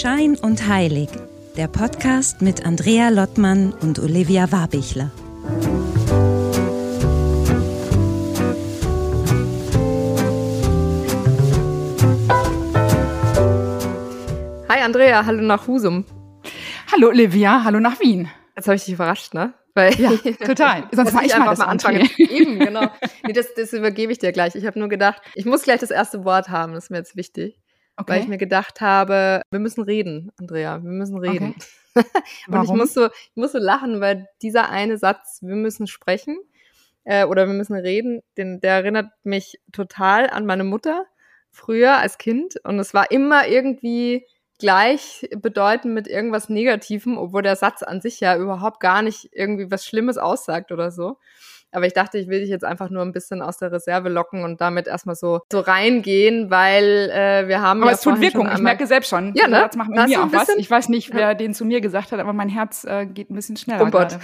Schein und Heilig, der Podcast mit Andrea Lottmann und Olivia Warbichler. Hi Andrea, hallo nach Husum. Hallo Olivia, hallo nach Wien. Jetzt habe ich dich überrascht, ne? Weil ja, total. Sonst mache ich einfach mal anfangen. Eben, genau. Nee, das, das übergebe ich dir gleich. Ich habe nur gedacht, ich muss gleich das erste Wort haben, das ist mir jetzt wichtig. Okay. Weil ich mir gedacht habe, wir müssen reden, Andrea, wir müssen reden. Okay. Und Warum? ich muss, so, ich muss so lachen, weil dieser eine Satz, wir müssen sprechen äh, oder wir müssen reden, den, der erinnert mich total an meine Mutter früher als Kind. Und es war immer irgendwie gleich bedeuten mit irgendwas Negativem, obwohl der Satz an sich ja überhaupt gar nicht irgendwie was Schlimmes aussagt oder so. Aber ich dachte, ich will dich jetzt einfach nur ein bisschen aus der Reserve locken und damit erstmal so, so reingehen, weil äh, wir haben. Aber ja es tut Wirkung, ich merke selbst schon. Ja, ne? Das macht mit mir auch was. Ich weiß nicht, wer ja. den zu mir gesagt hat, aber mein Herz äh, geht ein bisschen schneller. Oh Gott.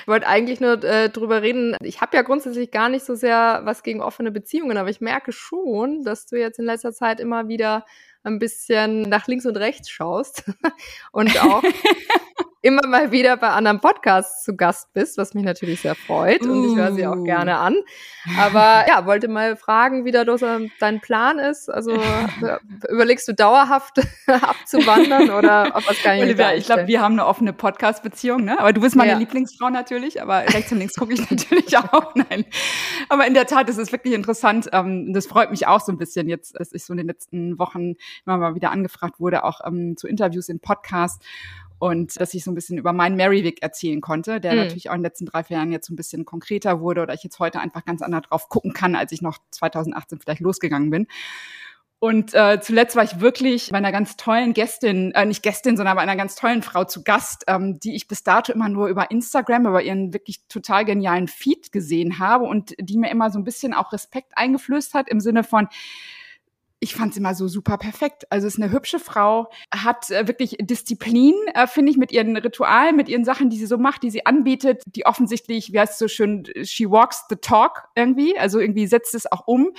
ich wollte eigentlich nur äh, drüber reden. Ich habe ja grundsätzlich gar nicht so sehr was gegen offene Beziehungen, aber ich merke schon, dass du jetzt in letzter Zeit immer wieder ein bisschen nach links und rechts schaust und auch immer mal wieder bei anderen Podcasts zu Gast bist, was mich natürlich sehr freut und ich höre sie auch uh. gerne an. Aber ja, wollte mal fragen, wie da dein Plan ist. Also überlegst du dauerhaft abzuwandern oder auf was kann ich Olivia, ich glaube, wir haben eine offene Podcast-Beziehung, ne? Aber du bist meine ja. Lieblingsfrau natürlich, aber rechts und links gucke ich natürlich auch. Nein. Aber in der Tat, das ist wirklich interessant. Ähm, das freut mich auch so ein bisschen jetzt, dass ich so in den letzten Wochen immer mal wieder angefragt wurde, auch ähm, zu Interviews in Podcasts und dass ich so ein bisschen über meinen Marywick erzählen konnte, der mhm. natürlich auch in den letzten drei, vier Jahren jetzt so ein bisschen konkreter wurde oder ich jetzt heute einfach ganz anders drauf gucken kann, als ich noch 2018 vielleicht losgegangen bin. Und äh, zuletzt war ich wirklich bei einer ganz tollen Gästin, äh, nicht Gästin, sondern bei einer ganz tollen Frau zu Gast, ähm, die ich bis dato immer nur über Instagram, über ihren wirklich total genialen Feed gesehen habe und die mir immer so ein bisschen auch Respekt eingeflößt hat im Sinne von, ich fand sie immer so super perfekt. Also ist eine hübsche Frau, hat äh, wirklich Disziplin, äh, finde ich, mit ihren Ritualen, mit ihren Sachen, die sie so macht, die sie anbietet, die offensichtlich, wie heißt es so schön, she walks the talk irgendwie, also irgendwie setzt es auch um.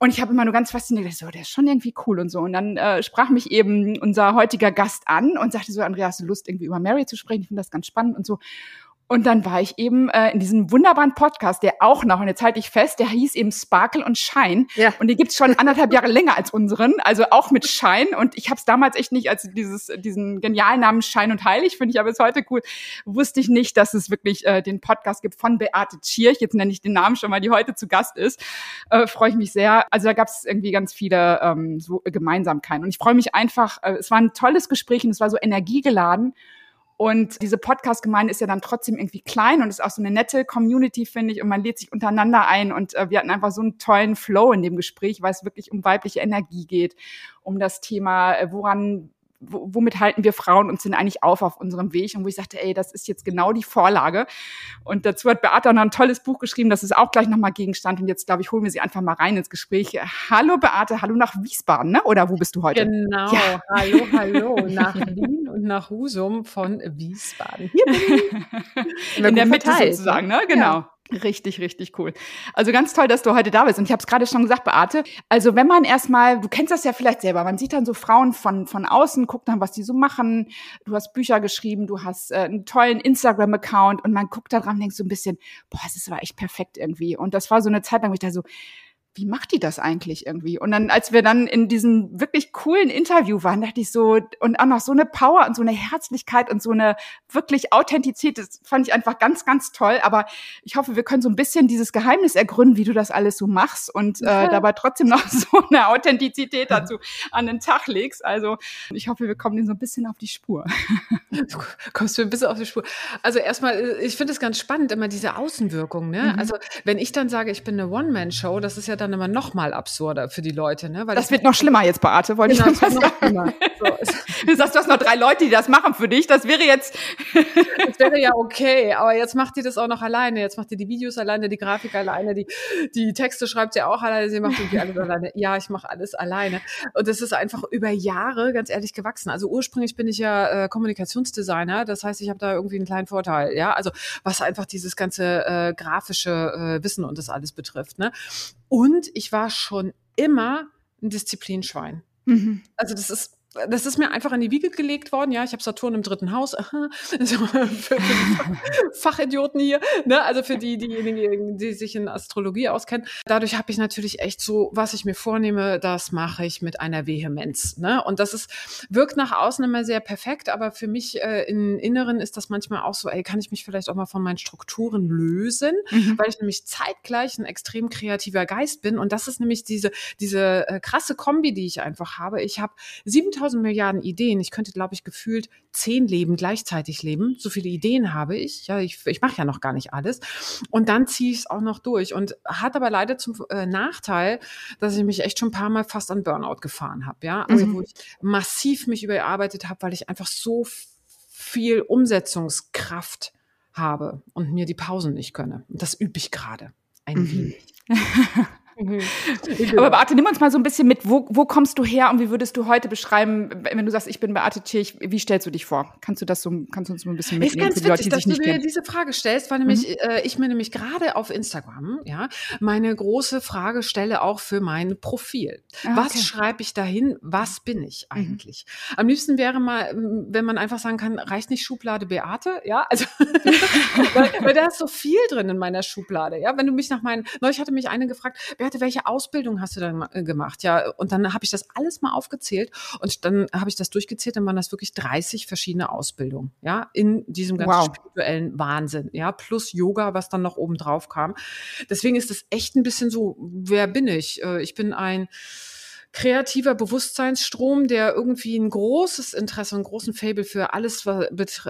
Und ich habe immer nur ganz fasziniert, so, der ist schon irgendwie cool und so. Und dann äh, sprach mich eben unser heutiger Gast an und sagte so, Andreas, hast du Lust, irgendwie über Mary zu sprechen? Ich finde das ganz spannend und so. Und dann war ich eben äh, in diesem wunderbaren Podcast, der auch noch, und jetzt halte ich fest, der hieß eben Sparkle und Shine. Ja. Und den gibt's schon anderthalb Jahre länger als unseren, also auch mit Shine. Und ich habe es damals echt nicht als dieses, diesen genialen Namen Shine und Heilig, finde ich aber bis heute cool, wusste ich nicht, dass es wirklich äh, den Podcast gibt von Beate Tschirch. Jetzt nenne ich den Namen schon mal, die heute zu Gast ist. Äh, freue ich mich sehr. Also da gab's irgendwie ganz viele ähm, so Gemeinsamkeiten. Und ich freue mich einfach, äh, es war ein tolles Gespräch und es war so energiegeladen. Und diese Podcast-Gemeinde ist ja dann trotzdem irgendwie klein und ist auch so eine nette Community, finde ich. Und man lädt sich untereinander ein. Und äh, wir hatten einfach so einen tollen Flow in dem Gespräch, weil es wirklich um weibliche Energie geht, um das Thema, äh, woran womit halten wir Frauen uns denn eigentlich auf auf unserem Weg? Und wo ich sagte, ey, das ist jetzt genau die Vorlage. Und dazu hat Beate noch ein tolles Buch geschrieben, das ist auch gleich nochmal Gegenstand. Und jetzt, glaube ich, holen wir sie einfach mal rein ins Gespräch. Hallo Beate, hallo nach Wiesbaden, ne? Oder wo bist du heute? Genau, ja. hallo, hallo, nach und nach Husum von Wiesbaden. Hier bin. In der Mitte sozusagen, ne? Genau. Ja. Richtig, richtig cool. Also ganz toll, dass du heute da bist. Und ich habe es gerade schon gesagt, Beate. Also wenn man erstmal, du kennst das ja vielleicht selber, man sieht dann so Frauen von, von außen, guckt dann, was die so machen. Du hast Bücher geschrieben, du hast äh, einen tollen Instagram-Account und man guckt da dran und denkt so ein bisschen, boah, das war echt perfekt irgendwie. Und das war so eine Zeit lang, wo ich da so, wie macht die das eigentlich irgendwie? Und dann, als wir dann in diesem wirklich coolen Interview waren, dachte ich so, und auch noch so eine Power und so eine Herzlichkeit und so eine wirklich Authentizität, das fand ich einfach ganz, ganz toll. Aber ich hoffe, wir können so ein bisschen dieses Geheimnis ergründen, wie du das alles so machst und äh, dabei trotzdem noch so eine Authentizität dazu an den Tag legst. Also ich hoffe, wir kommen den so ein bisschen auf die Spur. Du kommst du ein bisschen auf die Spur. Also erstmal, ich finde es ganz spannend, immer diese Außenwirkung. Ne? Mhm. Also wenn ich dann sage, ich bin eine One-Man-Show, das ist ja dann dann immer noch mal absurder für die Leute. Ne? Weil das wird noch schlimmer jetzt, Beate, wollte genau, ich mal sagen. So. Du sagst, du hast noch drei Leute, die das machen für dich. Das wäre jetzt... das wäre ja okay, aber jetzt macht die das auch noch alleine. Jetzt macht die die Videos alleine, die Grafik alleine, die, die Texte schreibt sie auch alleine, sie macht irgendwie alles alleine. Ja, ich mache alles alleine. Und das ist einfach über Jahre, ganz ehrlich, gewachsen. Also ursprünglich bin ich ja äh, Kommunikationsdesigner, das heißt, ich habe da irgendwie einen kleinen Vorteil. Ja, also was einfach dieses ganze äh, grafische äh, Wissen und das alles betrifft. Ne? Und ich war schon immer ein Disziplinschwein. Mhm. Also das ist das ist mir einfach in die Wiege gelegt worden. Ja, ich habe Saturn im dritten Haus. Aha. Also für, für Fachidioten hier. Ne? Also für die, diejenigen, die sich in Astrologie auskennen. Dadurch habe ich natürlich echt so, was ich mir vornehme, das mache ich mit einer Vehemenz. Ne? Und das ist, wirkt nach außen immer sehr perfekt, aber für mich äh, im Inneren ist das manchmal auch so, ey, kann ich mich vielleicht auch mal von meinen Strukturen lösen, mhm. weil ich nämlich zeitgleich ein extrem kreativer Geist bin. Und das ist nämlich diese, diese äh, krasse Kombi, die ich einfach habe. Ich habe sieben 10.000 Milliarden Ideen. Ich könnte, glaube ich, gefühlt zehn Leben gleichzeitig leben. So viele Ideen habe ich. Ja, ich, ich mache ja noch gar nicht alles. Und dann ziehe ich es auch noch durch. Und hat aber leider zum äh, Nachteil, dass ich mich echt schon ein paar Mal fast an Burnout gefahren habe. Ja, also mhm. wo ich massiv mich überarbeitet habe, weil ich einfach so viel Umsetzungskraft habe und mir die Pausen nicht könne. Und das übe ich gerade ein mhm. wenig. Mhm. Aber Beate, nimm uns mal so ein bisschen mit, wo, wo kommst du her und wie würdest du heute beschreiben, wenn du sagst, ich bin Beate Tschirch, wie stellst du dich vor? Kannst du das so, kannst du uns mal ein bisschen mitnehmen für die Leute, die dass du dir diese Frage stellst, weil nämlich mhm. äh, ich mir nämlich gerade auf Instagram, ja, meine große Frage stelle auch für mein Profil. Ah, was okay. schreibe ich dahin? Was bin ich mhm. eigentlich? Mhm. Am liebsten wäre mal, wenn man einfach sagen kann, reicht nicht Schublade Beate, ja, also weil, weil da ist so viel drin in meiner Schublade, ja, wenn du mich nach meinen, neulich hatte mich eine gefragt, wer Beate, welche Ausbildung hast du dann äh, gemacht? Ja, und dann habe ich das alles mal aufgezählt und dann habe ich das durchgezählt, dann waren das wirklich 30 verschiedene Ausbildungen, ja, in diesem ganzen wow. spirituellen Wahnsinn, ja, plus Yoga, was dann noch oben drauf kam. Deswegen ist das echt ein bisschen so, wer bin ich? Äh, ich bin ein kreativer Bewusstseinsstrom, der irgendwie ein großes Interesse, einen großen Fable für alles äh,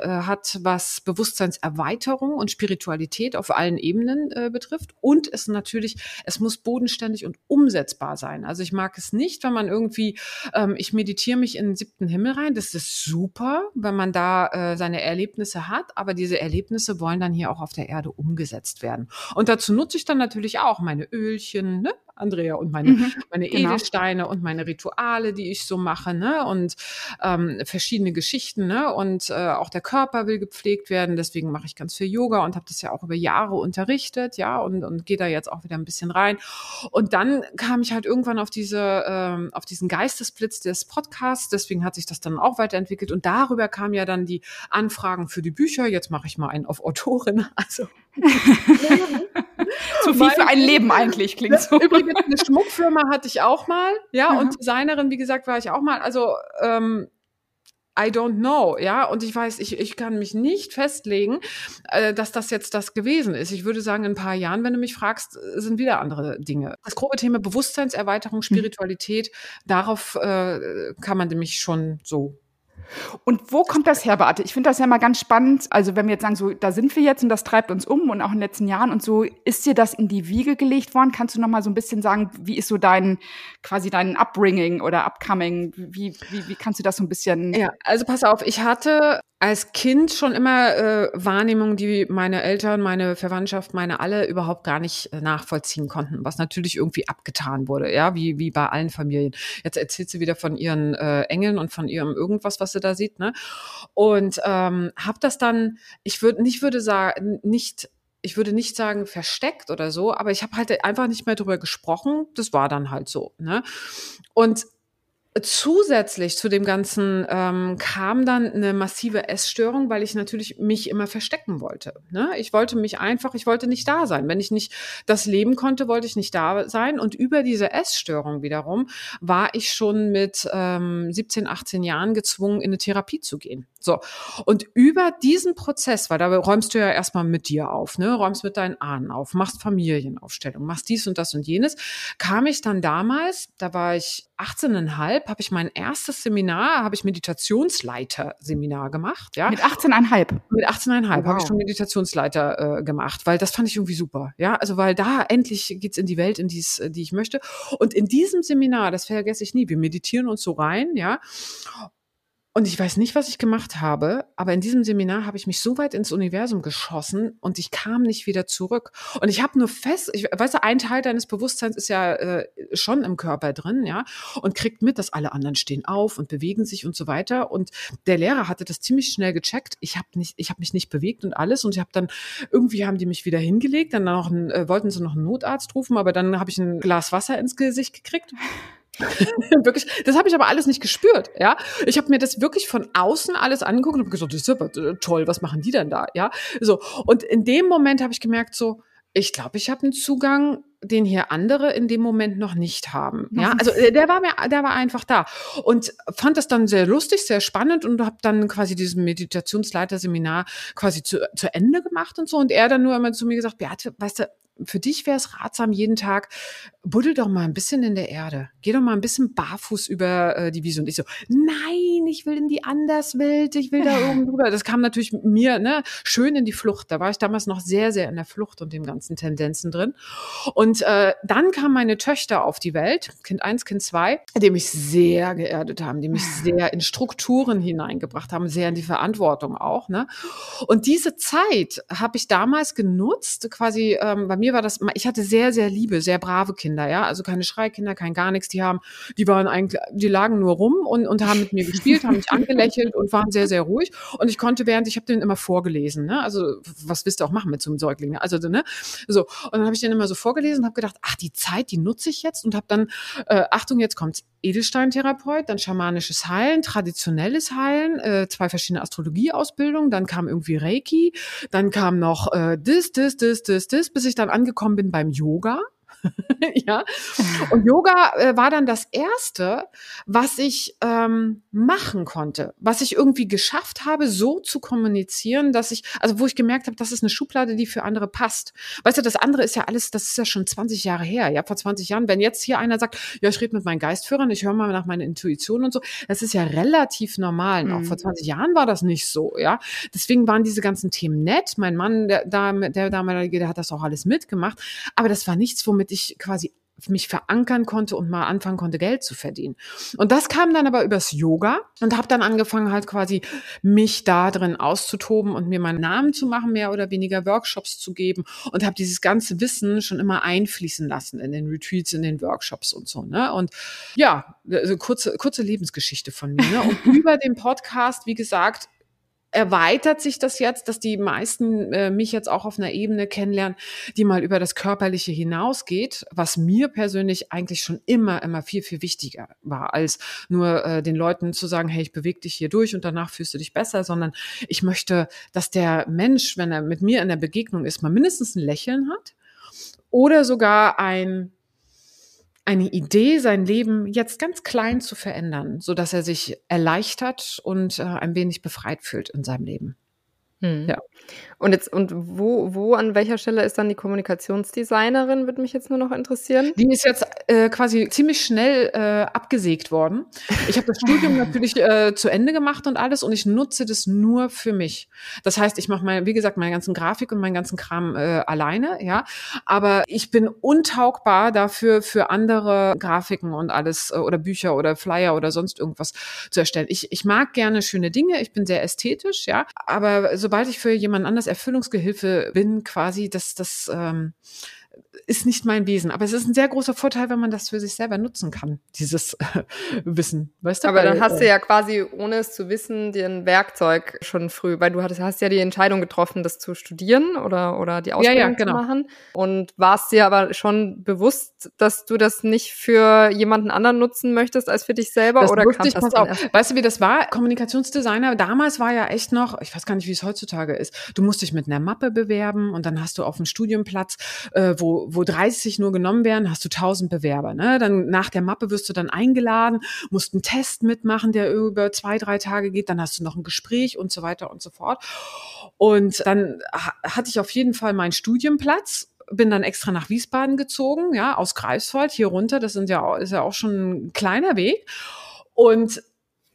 hat, was Bewusstseinserweiterung und Spiritualität auf allen Ebenen äh, betrifft. Und es natürlich, es muss bodenständig und umsetzbar sein. Also ich mag es nicht, wenn man irgendwie, ähm, ich meditiere mich in den siebten Himmel rein. Das ist super, wenn man da äh, seine Erlebnisse hat, aber diese Erlebnisse wollen dann hier auch auf der Erde umgesetzt werden. Und dazu nutze ich dann natürlich auch meine Ölchen, ne? Andrea, und meine, mhm, meine genau. Edelsteine und meine Rituale, die ich so mache, ne? Und ähm, verschiedene Geschichten, ne? Und äh, auch der Körper will gepflegt werden. Deswegen mache ich ganz viel Yoga und habe das ja auch über Jahre unterrichtet, ja, und, und gehe da jetzt auch wieder ein bisschen rein. Und dann kam ich halt irgendwann auf diese, ähm, auf diesen Geistesblitz des Podcasts. Deswegen hat sich das dann auch weiterentwickelt. Und darüber kamen ja dann die Anfragen für die Bücher. Jetzt mache ich mal einen auf Autorin. Also Zu viel für ein Leben eigentlich, klingt so. Übrigens, eine Schmuckfirma hatte ich auch mal, ja, mhm. und Designerin, wie gesagt, war ich auch mal. Also, ähm, I don't know, ja, und ich weiß, ich, ich kann mich nicht festlegen, äh, dass das jetzt das gewesen ist. Ich würde sagen, in ein paar Jahren, wenn du mich fragst, sind wieder andere Dinge. Das grobe Thema Bewusstseinserweiterung, mhm. Spiritualität, mhm. darauf äh, kann man nämlich schon so und wo kommt das her, Beate? Ich finde das ja mal ganz spannend. Also wenn wir jetzt sagen, so da sind wir jetzt und das treibt uns um und auch in den letzten Jahren und so, ist dir das in die Wiege gelegt worden? Kannst du noch mal so ein bisschen sagen, wie ist so dein quasi dein Upbringing oder Upcoming? Wie, wie, wie kannst du das so ein bisschen? Ja, also pass auf, ich hatte als Kind schon immer äh, Wahrnehmungen, die meine Eltern, meine Verwandtschaft, meine alle überhaupt gar nicht äh, nachvollziehen konnten, was natürlich irgendwie abgetan wurde, ja, wie, wie bei allen Familien. Jetzt erzählt sie wieder von ihren äh, Engeln und von ihrem irgendwas, was sie da sieht, ne? Und ähm, habe das dann, ich würde nicht würde sagen, nicht ich würde nicht sagen versteckt oder so, aber ich habe halt einfach nicht mehr drüber gesprochen. Das war dann halt so. Ne? Und Zusätzlich zu dem Ganzen ähm, kam dann eine massive Essstörung, weil ich natürlich mich immer verstecken wollte. Ne? Ich wollte mich einfach, ich wollte nicht da sein. Wenn ich nicht das leben konnte, wollte ich nicht da sein. Und über diese Essstörung wiederum war ich schon mit ähm, 17, 18 Jahren gezwungen, in eine Therapie zu gehen. So. Und über diesen Prozess, weil da räumst du ja erstmal mit dir auf, ne, räumst mit deinen Ahnen auf, machst Familienaufstellung, machst dies und das und jenes, kam ich dann damals, da war ich 18,5, habe ich mein erstes Seminar, habe ich Meditationsleiter-Seminar gemacht, ja. Mit 18,5? Mit 18,5 oh, wow. habe ich schon Meditationsleiter äh, gemacht, weil das fand ich irgendwie super, ja. Also, weil da endlich geht's in die Welt, in die's, die ich möchte. Und in diesem Seminar, das vergesse ich nie, wir meditieren uns so rein, ja. Und ich weiß nicht, was ich gemacht habe, aber in diesem Seminar habe ich mich so weit ins Universum geschossen und ich kam nicht wieder zurück. Und ich habe nur fest, ich weiß, ein Teil deines Bewusstseins ist ja äh, schon im Körper drin, ja, und kriegt mit, dass alle anderen stehen auf und bewegen sich und so weiter. Und der Lehrer hatte das ziemlich schnell gecheckt. Ich habe nicht, ich habe mich nicht bewegt und alles. Und ich habe dann irgendwie haben die mich wieder hingelegt. Dann noch ein, äh, wollten sie noch einen Notarzt rufen, aber dann habe ich ein Glas Wasser ins Gesicht gekriegt. wirklich, das habe ich aber alles nicht gespürt, ja. Ich habe mir das wirklich von außen alles angeguckt und habe gesagt, das ist aber toll, was machen die denn da, ja? So und in dem Moment habe ich gemerkt so, ich glaube, ich habe einen Zugang, den hier andere in dem Moment noch nicht haben. Ja, also äh, der war mir, der war einfach da und fand das dann sehr lustig, sehr spannend und habe dann quasi dieses Meditationsleiterseminar quasi zu, zu Ende gemacht und so und er dann nur immer zu mir gesagt, Beate, weißt du, für dich wäre es ratsam, jeden Tag buddel doch mal ein bisschen in der Erde. Geh doch mal ein bisschen barfuß über äh, die Wiese. Und ich so, nein, ich will in die Anderswelt, ich will da oben drüber. Das kam natürlich mir ne, schön in die Flucht. Da war ich damals noch sehr, sehr in der Flucht und dem ganzen Tendenzen drin. Und äh, dann kamen meine Töchter auf die Welt, Kind eins, Kind zwei, die mich sehr geerdet haben, die mich sehr in Strukturen hineingebracht haben, sehr in die Verantwortung auch. Ne? Und diese Zeit habe ich damals genutzt, quasi ähm, bei mir mir war das, ich hatte sehr, sehr liebe, sehr brave Kinder, ja, also keine Schreikinder, kein gar nichts, die haben, die waren eigentlich, die lagen nur rum und, und haben mit mir gespielt, haben mich angelächelt und waren sehr, sehr ruhig. Und ich konnte während, ich habe denen immer vorgelesen, ne, also was willst du auch machen mit so einem Säugling, ne? also ne, so. Und dann habe ich denen immer so vorgelesen und habe gedacht, ach, die Zeit, die nutze ich jetzt. Und habe dann, äh, Achtung, jetzt kommt Edelsteintherapeut, dann schamanisches Heilen, traditionelles Heilen, äh, zwei verschiedene Astrologieausbildungen, dann kam irgendwie Reiki, dann kam noch äh, das, das, das, das, das, bis ich dann angekommen bin beim Yoga. ja. Und Yoga äh, war dann das erste, was ich ähm, machen konnte, was ich irgendwie geschafft habe, so zu kommunizieren, dass ich, also wo ich gemerkt habe, das ist eine Schublade, die für andere passt. Weißt du, das andere ist ja alles, das ist ja schon 20 Jahre her, ja, vor 20 Jahren. Wenn jetzt hier einer sagt, ja, ich rede mit meinen Geistführern, ich höre mal nach meiner Intuition und so, das ist ja relativ normal. Mhm. Auch vor 20 Jahren war das nicht so, ja. Deswegen waren diese ganzen Themen nett. Mein Mann, der, der, der damalige, der hat das auch alles mitgemacht. Aber das war nichts, womit ich quasi mich verankern konnte und mal anfangen konnte, Geld zu verdienen. Und das kam dann aber übers Yoga und habe dann angefangen, halt quasi mich da drin auszutoben und mir meinen Namen zu machen, mehr oder weniger Workshops zu geben und habe dieses ganze Wissen schon immer einfließen lassen in den Retreats, in den Workshops und so. Ne? Und ja, also kurze, kurze Lebensgeschichte von mir. Ne? Und über den Podcast, wie gesagt, erweitert sich das jetzt, dass die meisten äh, mich jetzt auch auf einer Ebene kennenlernen, die mal über das Körperliche hinausgeht, was mir persönlich eigentlich schon immer, immer viel, viel wichtiger war, als nur äh, den Leuten zu sagen, hey, ich bewege dich hier durch und danach fühlst du dich besser, sondern ich möchte, dass der Mensch, wenn er mit mir in der Begegnung ist, mal mindestens ein Lächeln hat oder sogar ein eine Idee, sein Leben jetzt ganz klein zu verändern, so dass er sich erleichtert und äh, ein wenig befreit fühlt in seinem Leben. Hm. Ja. Und jetzt, und wo, wo, an welcher Stelle ist dann die Kommunikationsdesignerin, würde mich jetzt nur noch interessieren? Die ist jetzt äh, quasi ziemlich schnell äh, abgesägt worden. Ich habe das Studium natürlich äh, zu Ende gemacht und alles und ich nutze das nur für mich. Das heißt, ich mache mal, wie gesagt, meinen ganzen Grafik und meinen ganzen Kram äh, alleine, ja. Aber ich bin untaugbar dafür, für andere Grafiken und alles äh, oder Bücher oder Flyer oder sonst irgendwas zu erstellen. Ich, ich mag gerne schöne Dinge, ich bin sehr ästhetisch, ja. Aber sobald ich für jemand anders Erfüllungsgehilfe bin, quasi, dass das ähm, ist nicht mein Wesen. Aber es ist ein sehr großer Vorteil, wenn man das für sich selber nutzen kann, dieses äh, Wissen. Weißt du? Aber dann hast du äh, ja quasi, ohne es zu wissen, dir ein Werkzeug schon früh, weil du hattest, hast ja die Entscheidung getroffen, das zu studieren oder, oder die Ausbildung ja, ja, genau. zu machen. Und warst dir aber schon bewusst, dass du das nicht für jemanden anderen nutzen möchtest als für dich selber? Das oder kam ich, das auf. Weißt du, wie das war? Kommunikationsdesigner, damals war ja echt noch, ich weiß gar nicht, wie es heutzutage ist. Du musst dich mit einer Mappe bewerben und dann hast du auf dem Studienplatz, äh, wo, wo 30 nur genommen werden, hast du 1000 Bewerber. Ne? Dann nach der Mappe wirst du dann eingeladen, musst einen Test mitmachen, der über zwei, drei Tage geht, dann hast du noch ein Gespräch und so weiter und so fort. Und dann hatte ich auf jeden Fall meinen Studienplatz bin dann extra nach Wiesbaden gezogen, ja, aus Greifswald hier runter. Das sind ja, ist ja auch schon ein kleiner Weg. Und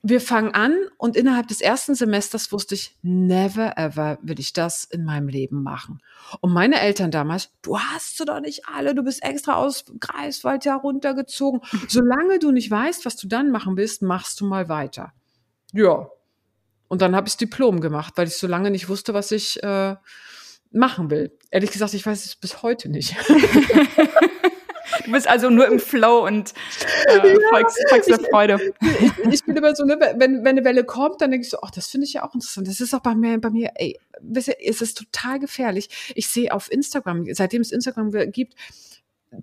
wir fangen an und innerhalb des ersten Semesters wusste ich, never ever will ich das in meinem Leben machen. Und meine Eltern damals, du hast sie doch nicht alle, du bist extra aus Greifswald ja runtergezogen. Solange du nicht weißt, was du dann machen willst, machst du mal weiter. Ja. Und dann habe ich das Diplom gemacht, weil ich so lange nicht wusste, was ich äh, machen will. Ehrlich gesagt, ich weiß es bis heute nicht. Du bist also nur im Flow und äh, ja, folgst, folgst der Freude. Ich, ich, bin immer so, ne, wenn, wenn eine Welle kommt, dann denke ich so, ach, das finde ich ja auch interessant. Das ist auch bei mir, bei mir, ey, wisst ihr, es ist total gefährlich. Ich sehe auf Instagram, seitdem es Instagram gibt,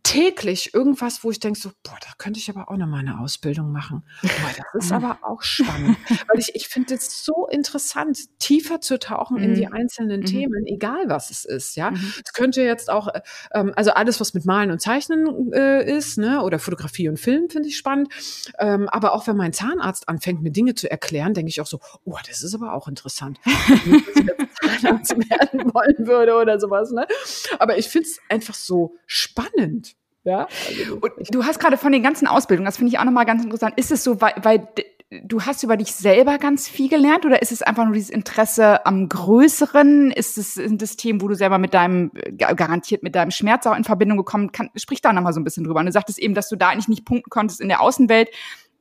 täglich irgendwas, wo ich denke so, boah, da könnte ich aber auch noch mal eine Ausbildung machen. Boah, das ist aber auch spannend, weil ich, ich finde es so interessant, tiefer zu tauchen in die mhm. einzelnen mhm. Themen, egal was es ist, ja. Mhm. Es könnte jetzt auch, äh, ähm, also alles, was mit Malen und Zeichnen äh, ist, ne, oder Fotografie und Film finde ich spannend, ähm, aber auch wenn mein Zahnarzt anfängt, mir Dinge zu erklären, denke ich auch so, oh, das ist aber auch interessant. Zahnarzt werden wollen würde oder sowas, ne. Aber ich finde es einfach so spannend. Ja, also und du hast gerade von den ganzen Ausbildungen, das finde ich auch nochmal ganz interessant. Ist es so, weil, weil du hast über dich selber ganz viel gelernt oder ist es einfach nur dieses Interesse am Größeren? Ist es das Themen, wo du selber mit deinem, garantiert mit deinem Schmerz auch in Verbindung gekommen kann? Sprich da nochmal so ein bisschen drüber. Und du sagtest eben, dass du da eigentlich nicht punkten konntest in der Außenwelt.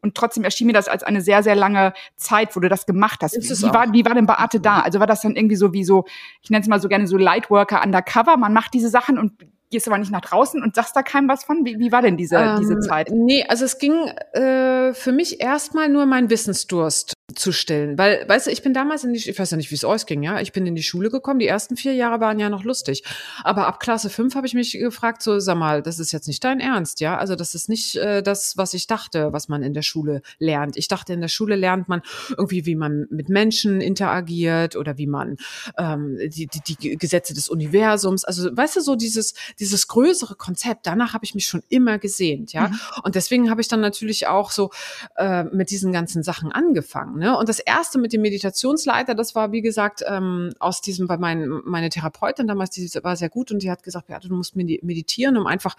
Und trotzdem erschien mir das als eine sehr, sehr lange Zeit, wo du das gemacht hast. Wie war, wie war denn Beate da? Also war das dann irgendwie so wie so, ich nenne es mal so gerne so Lightworker undercover, man macht diese Sachen und gehst aber nicht nach draußen und sagst da keinem was von? Wie, wie war denn diese, ähm, diese Zeit? Nee, also es ging äh, für mich erstmal nur mein Wissensdurst zu stillen. Weil, weißt du, ich bin damals in die, ich weiß ja nicht, wie es euch ging, ja. Ich bin in die Schule gekommen. Die ersten vier Jahre waren ja noch lustig. Aber ab Klasse fünf habe ich mich gefragt, so, sag mal, das ist jetzt nicht dein Ernst, ja. Also das ist nicht äh, das, was ich dachte, was man in der Schule lernt. Ich dachte, in der Schule lernt man irgendwie, wie man mit Menschen interagiert oder wie man ähm, die, die, die Gesetze des Universums, also weißt du, so dieses, dieses größere Konzept, danach habe ich mich schon immer gesehnt, ja. Mhm. Und deswegen habe ich dann natürlich auch so äh, mit diesen ganzen Sachen angefangen. Ne? Und das erste mit dem Meditationsleiter, das war, wie gesagt, ähm, aus diesem, weil mein, meine Therapeutin damals, die war sehr gut und die hat gesagt, ja, du musst meditieren, um einfach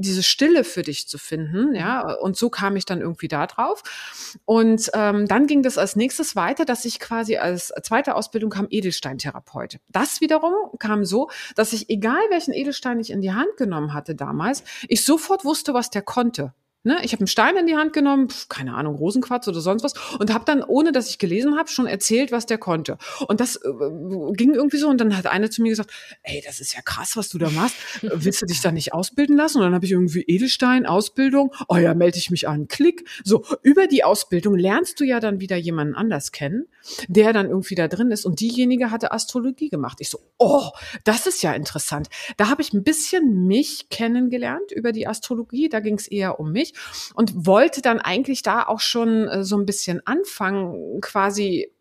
diese Stille für dich zu finden, ja, und so kam ich dann irgendwie da drauf. Und ähm, dann ging das als nächstes weiter, dass ich quasi als zweite Ausbildung kam Edelsteintherapeut. Das wiederum kam so, dass ich, egal welchen Edelstein ich in die Hand genommen hatte damals, ich sofort wusste, was der konnte. Ne, ich habe einen Stein in die Hand genommen, pf, keine Ahnung, Rosenquarz oder sonst was, und habe dann, ohne dass ich gelesen habe, schon erzählt, was der konnte. Und das äh, ging irgendwie so. Und dann hat eine zu mir gesagt: Ey, das ist ja krass, was du da machst. Willst du dich da nicht ausbilden lassen? Und dann habe ich irgendwie Edelstein, Ausbildung. Oh ja, melde ich mich an. Klick. So über die Ausbildung lernst du ja dann wieder jemanden anders kennen, der dann irgendwie da drin ist. Und diejenige hatte Astrologie gemacht. Ich so: Oh, das ist ja interessant. Da habe ich ein bisschen mich kennengelernt über die Astrologie. Da ging es eher um mich und wollte dann eigentlich da auch schon äh, so ein bisschen anfangen, quasi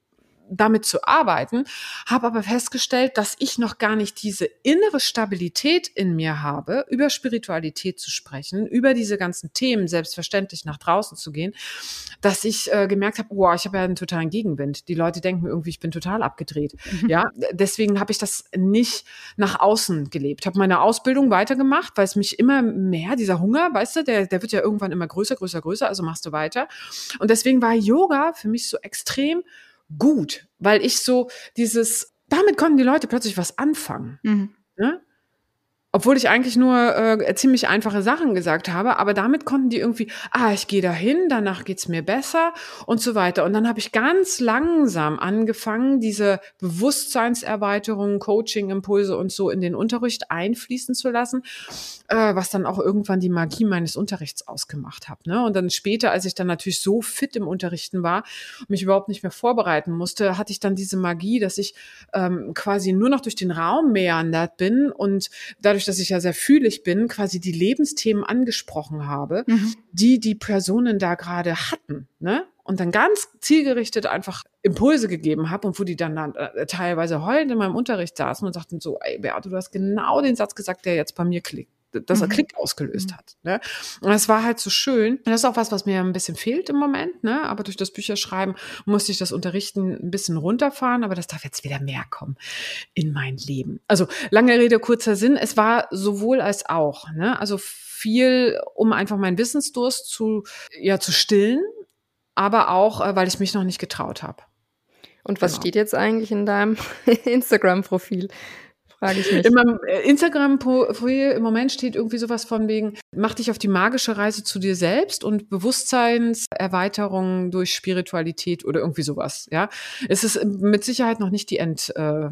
damit zu arbeiten, habe aber festgestellt, dass ich noch gar nicht diese innere Stabilität in mir habe, über Spiritualität zu sprechen, über diese ganzen Themen selbstverständlich nach draußen zu gehen, dass ich äh, gemerkt habe, wow, ich habe ja einen totalen Gegenwind. Die Leute denken irgendwie, ich bin total abgedreht. Mhm. Ja, deswegen habe ich das nicht nach außen gelebt. Habe meine Ausbildung weitergemacht, weil es mich immer mehr dieser Hunger, weißt du, der der wird ja irgendwann immer größer, größer, größer, also machst du weiter. Und deswegen war Yoga für mich so extrem gut, weil ich so dieses, damit konnten die Leute plötzlich was anfangen. Mhm. Ne? Obwohl ich eigentlich nur äh, ziemlich einfache Sachen gesagt habe, aber damit konnten die irgendwie, ah, ich gehe dahin, danach geht's mir besser und so weiter. Und dann habe ich ganz langsam angefangen, diese Bewusstseinserweiterungen, Coaching, Impulse und so in den Unterricht einfließen zu lassen, äh, was dann auch irgendwann die Magie meines Unterrichts ausgemacht hat. Ne? Und dann später, als ich dann natürlich so fit im Unterrichten war, mich überhaupt nicht mehr vorbereiten musste, hatte ich dann diese Magie, dass ich ähm, quasi nur noch durch den Raum meandert bin und dadurch dadurch, dass ich ja sehr fühlig bin, quasi die Lebensthemen angesprochen habe, mhm. die die Personen da gerade hatten, ne? Und dann ganz zielgerichtet einfach Impulse gegeben habe und wo die dann, dann äh, teilweise heulend in meinem Unterricht saßen und sagten so, ey Beate, du hast genau den Satz gesagt, der jetzt bei mir klickt dass er mhm. Klick ausgelöst mhm. hat. Ne? Und das war halt so schön. Und das ist auch was, was mir ein bisschen fehlt im Moment. Ne? Aber durch das Bücherschreiben musste ich das Unterrichten ein bisschen runterfahren. Aber das darf jetzt wieder mehr kommen in mein Leben. Also lange Rede, kurzer Sinn. Es war sowohl als auch. Ne? Also viel, um einfach meinen Wissensdurst zu, ja, zu stillen. Aber auch, äh, weil ich mich noch nicht getraut habe. Und was genau. steht jetzt eigentlich in deinem Instagram-Profil? Frage ich mich. In meinem äh, Instagram-Profil im Moment steht irgendwie sowas von wegen, mach dich auf die magische Reise zu dir selbst und Bewusstseinserweiterung durch Spiritualität oder irgendwie sowas, ja. Es ist mit Sicherheit noch nicht die End, äh,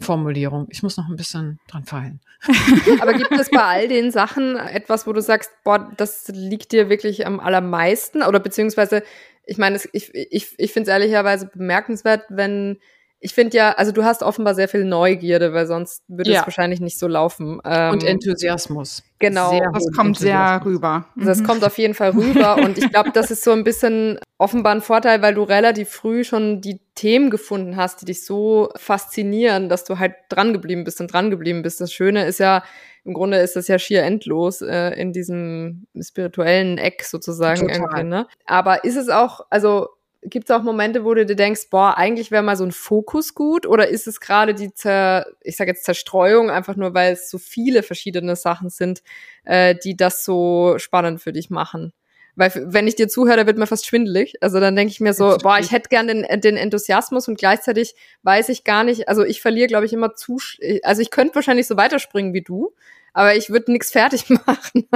Formulierung. Ich muss noch ein bisschen dran feilen. Aber gibt es bei all den Sachen etwas, wo du sagst, boah, das liegt dir wirklich am allermeisten? Oder beziehungsweise, ich meine, ich, ich, ich finde es ehrlicherweise bemerkenswert, wenn ich finde ja, also du hast offenbar sehr viel Neugierde, weil sonst würde ja. es wahrscheinlich nicht so laufen. Ähm, und Enthusiasmus. Genau. Sehr das kommt sehr rüber. Mhm. Das kommt auf jeden Fall rüber. und ich glaube, das ist so ein bisschen offenbar ein Vorteil, weil du relativ früh schon die Themen gefunden hast, die dich so faszinieren, dass du halt dran geblieben bist und dran geblieben bist. Das Schöne ist ja, im Grunde ist das ja schier endlos äh, in diesem spirituellen Eck sozusagen Total. irgendwie, ne? Aber ist es auch, also gibt es auch Momente, wo du dir denkst, boah, eigentlich wäre mal so ein Fokus gut? Oder ist es gerade die, Zer, ich sage jetzt Zerstreuung, einfach nur, weil es so viele verschiedene Sachen sind, äh, die das so spannend für dich machen? Weil wenn ich dir zuhöre, da wird mir fast schwindelig. Also dann denke ich mir so, boah, ich hätte gern den, den Enthusiasmus und gleichzeitig weiß ich gar nicht, also ich verliere, glaube ich, immer zu, also ich könnte wahrscheinlich so weiterspringen wie du, aber ich würde nichts fertig machen.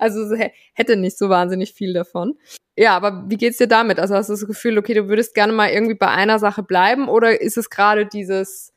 also hätte nicht so wahnsinnig viel davon. Ja, aber wie geht's dir damit? Also hast du das Gefühl, okay, du würdest gerne mal irgendwie bei einer Sache bleiben oder ist es gerade dieses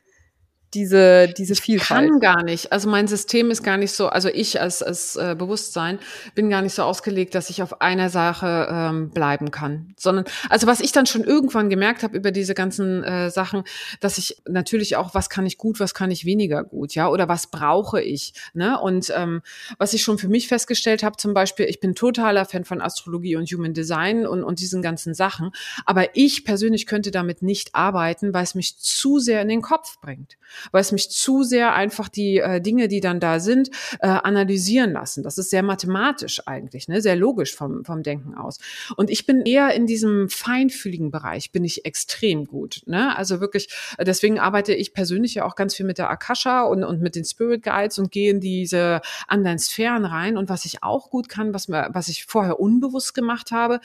diese, diese Vielfalt. Ich kann gar nicht. Also mein System ist gar nicht so, also ich als, als äh, Bewusstsein bin gar nicht so ausgelegt, dass ich auf einer Sache ähm, bleiben kann. Sondern, also was ich dann schon irgendwann gemerkt habe über diese ganzen äh, Sachen, dass ich natürlich auch, was kann ich gut, was kann ich weniger gut, ja, oder was brauche ich. Ne? Und ähm, was ich schon für mich festgestellt habe, zum Beispiel, ich bin totaler Fan von Astrologie und Human Design und, und diesen ganzen Sachen. Aber ich persönlich könnte damit nicht arbeiten, weil es mich zu sehr in den Kopf bringt weil es mich zu sehr einfach die äh, Dinge, die dann da sind, äh, analysieren lassen. Das ist sehr mathematisch eigentlich, ne? sehr logisch vom, vom Denken aus. Und ich bin eher in diesem feinfühligen Bereich, bin ich extrem gut. Ne? Also wirklich, deswegen arbeite ich persönlich ja auch ganz viel mit der Akasha und, und mit den Spirit Guides und gehe in diese anderen Sphären rein. Und was ich auch gut kann, was, was ich vorher unbewusst gemacht habe,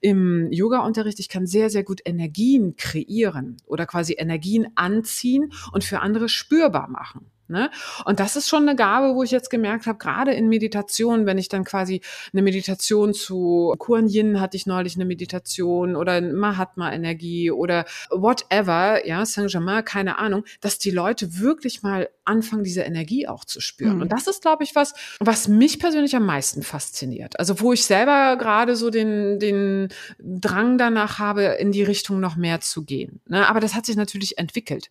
im Yoga-Unterricht, ich kann sehr, sehr gut Energien kreieren oder quasi Energien anziehen und für andere andere spürbar machen. Ne? Und das ist schon eine Gabe, wo ich jetzt gemerkt habe, gerade in Meditation, wenn ich dann quasi eine Meditation zu Kuan Yin hatte ich neulich eine Meditation oder Mahatma-Energie oder whatever, ja, Saint-Germain, keine Ahnung, dass die Leute wirklich mal anfangen, diese Energie auch zu spüren. Mhm. Und das ist, glaube ich, was, was mich persönlich am meisten fasziniert. Also wo ich selber gerade so den, den Drang danach habe, in die Richtung noch mehr zu gehen. Ne? Aber das hat sich natürlich entwickelt.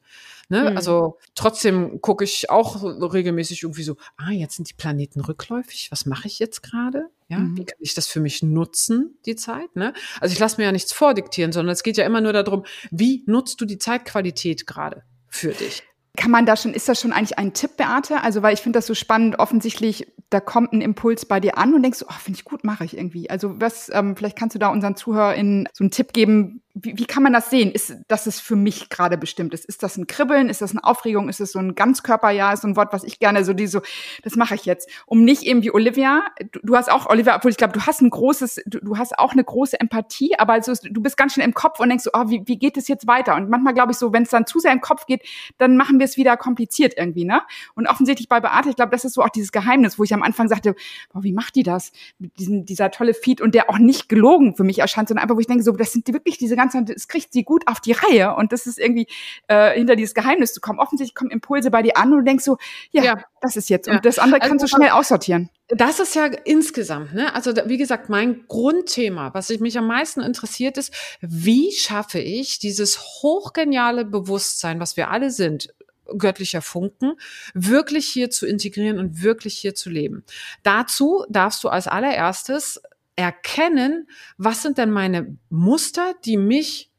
Ne? Mhm. Also trotzdem gucke ich auch regelmäßig irgendwie so, ah, jetzt sind die Planeten rückläufig, was mache ich jetzt gerade? Ja, mhm. wie kann ich das für mich nutzen, die Zeit? Ne? Also ich lasse mir ja nichts vordiktieren, sondern es geht ja immer nur darum, wie nutzt du die Zeitqualität gerade für dich? Kann man da schon, ist das schon eigentlich ein Tipp, Beate? Also, weil ich finde das so spannend, offensichtlich, da kommt ein Impuls bei dir an und denkst, oh, finde ich gut, mache ich irgendwie. Also, was, ähm, vielleicht kannst du da unseren ZuhörerInnen so einen Tipp geben, wie, wie kann man das sehen? Ist, dass es für mich gerade bestimmt ist? Ist das ein Kribbeln? Ist das eine Aufregung? Ist das so ein Ganzkörperjahr? Ist so ein Wort, was ich gerne so, die so, das mache ich jetzt. Um nicht eben wie Olivia, du, du hast auch, Olivia, obwohl ich glaube, du hast ein großes, du, du, hast auch eine große Empathie, aber also, du bist ganz schön im Kopf und denkst so, oh, wie, wie geht es jetzt weiter? Und manchmal glaube ich so, wenn es dann zu sehr im Kopf geht, dann machen wir es wieder kompliziert irgendwie, ne? Und offensichtlich bei Beate, ich glaube, das ist so auch dieses Geheimnis, wo ich am Anfang sagte, boah, wie macht die das? Mit diesem, dieser tolle Feed und der auch nicht gelogen für mich erscheint, sondern einfach, wo ich denke, so, das sind wirklich diese ganzen, es kriegt sie gut auf die Reihe und das ist irgendwie äh, hinter dieses Geheimnis zu kommen. Offensichtlich kommen Impulse bei dir an und du denkst so, ja, ja. das ist jetzt. Und ja. das andere kannst also, du schnell aussortieren. Das ist ja insgesamt, ne? Also wie gesagt, mein Grundthema, was mich am meisten interessiert, ist, wie schaffe ich dieses hochgeniale Bewusstsein, was wir alle sind, göttlicher Funken, wirklich hier zu integrieren und wirklich hier zu leben. Dazu darfst du als allererstes erkennen, was sind denn meine Muster, die mich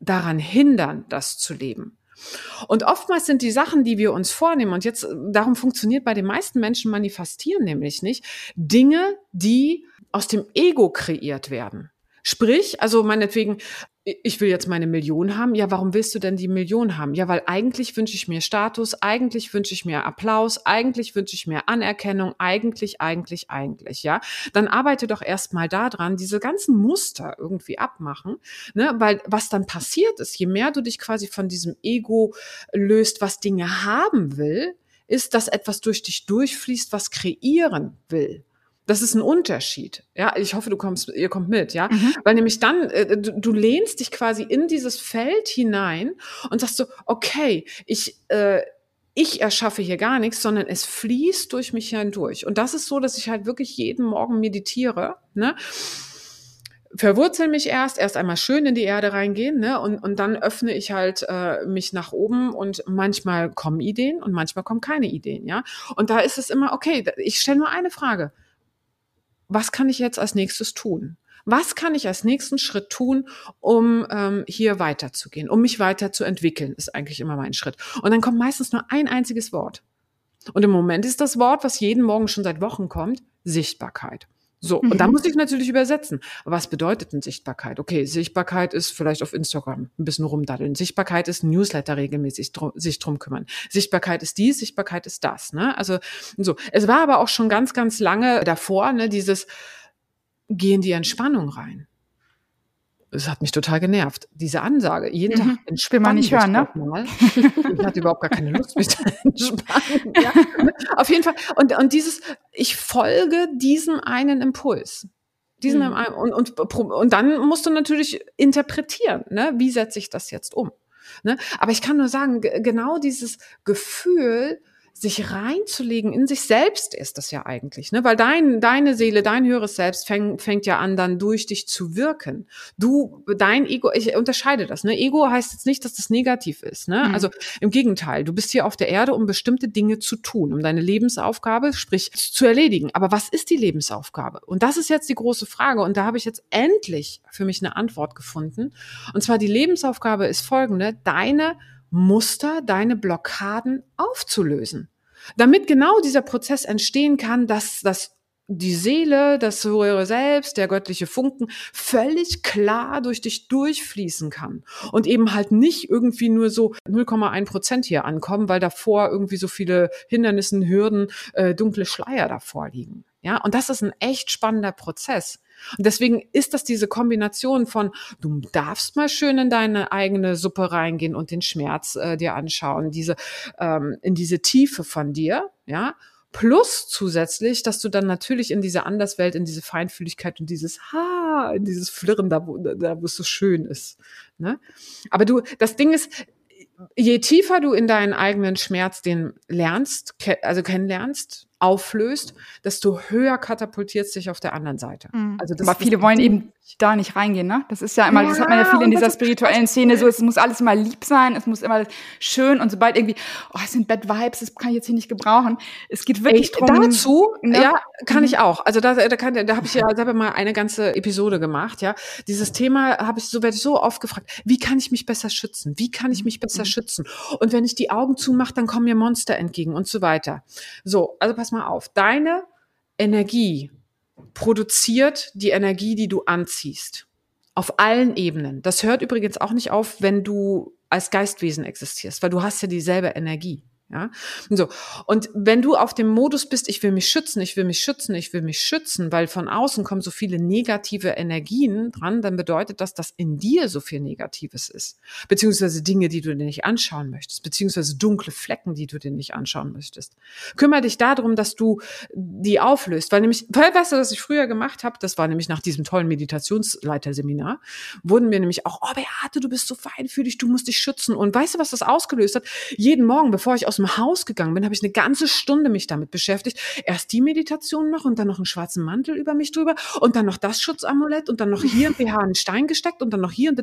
daran hindern, das zu leben. Und oftmals sind die Sachen, die wir uns vornehmen, und jetzt darum funktioniert bei den meisten Menschen manifestieren nämlich nicht, Dinge, die aus dem Ego kreiert werden. Sprich, also meinetwegen, ich will jetzt meine Million haben. Ja, warum willst du denn die Million haben? Ja, weil eigentlich wünsche ich mir Status, eigentlich wünsche ich mir Applaus, eigentlich wünsche ich mir Anerkennung, eigentlich, eigentlich, eigentlich, ja. Dann arbeite doch erstmal daran, diese ganzen Muster irgendwie abmachen, ne? Weil was dann passiert ist, je mehr du dich quasi von diesem Ego löst, was Dinge haben will, ist, dass etwas durch dich durchfließt, was kreieren will. Das ist ein Unterschied. Ja, ich hoffe, du kommst, ihr kommt mit, ja, mhm. weil nämlich dann äh, du, du, lehnst dich quasi in dieses Feld hinein und sagst so, okay, ich äh, ich erschaffe hier gar nichts, sondern es fließt durch mich hindurch. Und das ist so, dass ich halt wirklich jeden Morgen meditiere, ne? verwurzel mich erst, erst einmal schön in die Erde reingehen, ne? Und, und dann öffne ich halt äh, mich nach oben und manchmal kommen Ideen und manchmal kommen keine Ideen, ja. Und da ist es immer, okay, ich stelle nur eine Frage. Was kann ich jetzt als nächstes tun? Was kann ich als nächsten Schritt tun, um ähm, hier weiterzugehen, um mich weiterzuentwickeln, ist eigentlich immer mein Schritt. Und dann kommt meistens nur ein einziges Wort. Und im Moment ist das Wort, was jeden Morgen schon seit Wochen kommt, Sichtbarkeit. So, mhm. und da mhm. muss ich natürlich übersetzen. Was bedeutet denn Sichtbarkeit? Okay, Sichtbarkeit ist vielleicht auf Instagram ein bisschen rumdaddeln. Sichtbarkeit ist Newsletter regelmäßig drum, sich drum kümmern. Sichtbarkeit ist dies, Sichtbarkeit ist das. Ne? Also so. Es war aber auch schon ganz, ganz lange davor, ne, dieses Geh in die Entspannung rein es hat mich total genervt. Diese Ansage, jeden Tag entspannen. Will man nicht hören, ne? Mal. Ich hatte überhaupt gar keine Lust, mich zu entspannen. Ja. Auf jeden Fall. Und, und dieses, ich folge diesem einen Impuls. Diesen mhm. und, und, und dann musst du natürlich interpretieren, ne? wie setze ich das jetzt um. Ne? Aber ich kann nur sagen, genau dieses Gefühl, sich reinzulegen in sich selbst ist das ja eigentlich, ne? Weil dein, deine Seele, dein höheres Selbst fäng, fängt ja an, dann durch dich zu wirken. Du, dein Ego, ich unterscheide das, ne? Ego heißt jetzt nicht, dass das negativ ist, ne? Mhm. Also im Gegenteil, du bist hier auf der Erde, um bestimmte Dinge zu tun, um deine Lebensaufgabe, sprich, zu erledigen. Aber was ist die Lebensaufgabe? Und das ist jetzt die große Frage. Und da habe ich jetzt endlich für mich eine Antwort gefunden. Und zwar die Lebensaufgabe ist folgende, deine Muster, deine Blockaden aufzulösen. Damit genau dieser Prozess entstehen kann, dass das die Seele, das höhere Selbst, der göttliche Funken völlig klar durch dich durchfließen kann und eben halt nicht irgendwie nur so 0,1 Prozent hier ankommen, weil davor irgendwie so viele Hindernissen, Hürden, äh, dunkle Schleier davor liegen. Ja, und das ist ein echt spannender Prozess. Und deswegen ist das diese Kombination von, du darfst mal schön in deine eigene Suppe reingehen und den Schmerz äh, dir anschauen, diese, ähm, in diese Tiefe von dir, ja, Plus zusätzlich, dass du dann natürlich in diese Anderswelt, in diese Feinfühligkeit und dieses Ha, in dieses Flirren, da wo, da, wo es so schön ist. Ne? Aber du, das Ding ist, je tiefer du in deinen eigenen Schmerz den lernst, also kennenlernst, auflöst, desto höher katapultiert sich auf der anderen Seite. Mhm. Also das, Aber viele wollen eben da nicht reingehen, ne? Das ist ja immer, ja, das hat man ja viel in dieser spirituellen Szene so, es muss alles immer lieb sein, es muss immer schön und sobald irgendwie, oh, es sind Bad Vibes, das kann ich jetzt hier nicht gebrauchen. Es geht wirklich Ey, drum. Dazu, ne? ja, kann mhm. ich auch. Also da, da, kann, da habe ich ja selber mal eine ganze Episode gemacht, ja. Dieses Thema habe ich so werde ich so oft gefragt, wie kann ich mich besser schützen? Wie kann ich mich besser mhm. schützen? Und wenn ich die Augen zumache, dann kommen mir Monster entgegen und so weiter. So, also pass mal auf. Deine Energie produziert die Energie, die du anziehst. Auf allen Ebenen. Das hört übrigens auch nicht auf, wenn du als Geistwesen existierst, weil du hast ja dieselbe Energie. Ja, so. Und wenn du auf dem Modus bist, ich will mich schützen, ich will mich schützen, ich will mich schützen, weil von außen kommen so viele negative Energien dran, dann bedeutet das, dass in dir so viel Negatives ist. Beziehungsweise Dinge, die du dir nicht anschauen möchtest, beziehungsweise dunkle Flecken, die du dir nicht anschauen möchtest. Kümmer dich darum, dass du die auflöst, weil nämlich, weil, weißt du, was ich früher gemacht habe, das war nämlich nach diesem tollen Meditationsleiterseminar, wurden mir nämlich auch, oh Beate, du bist so feinfühlig, du musst dich schützen. Und weißt du, was das ausgelöst hat? Jeden Morgen, bevor ich aus dem Haus gegangen bin, habe ich eine ganze Stunde mich damit beschäftigt. Erst die Meditation noch und dann noch einen schwarzen Mantel über mich drüber und dann noch das Schutzamulett und dann noch hier ein BH einen Stein gesteckt und dann noch hier und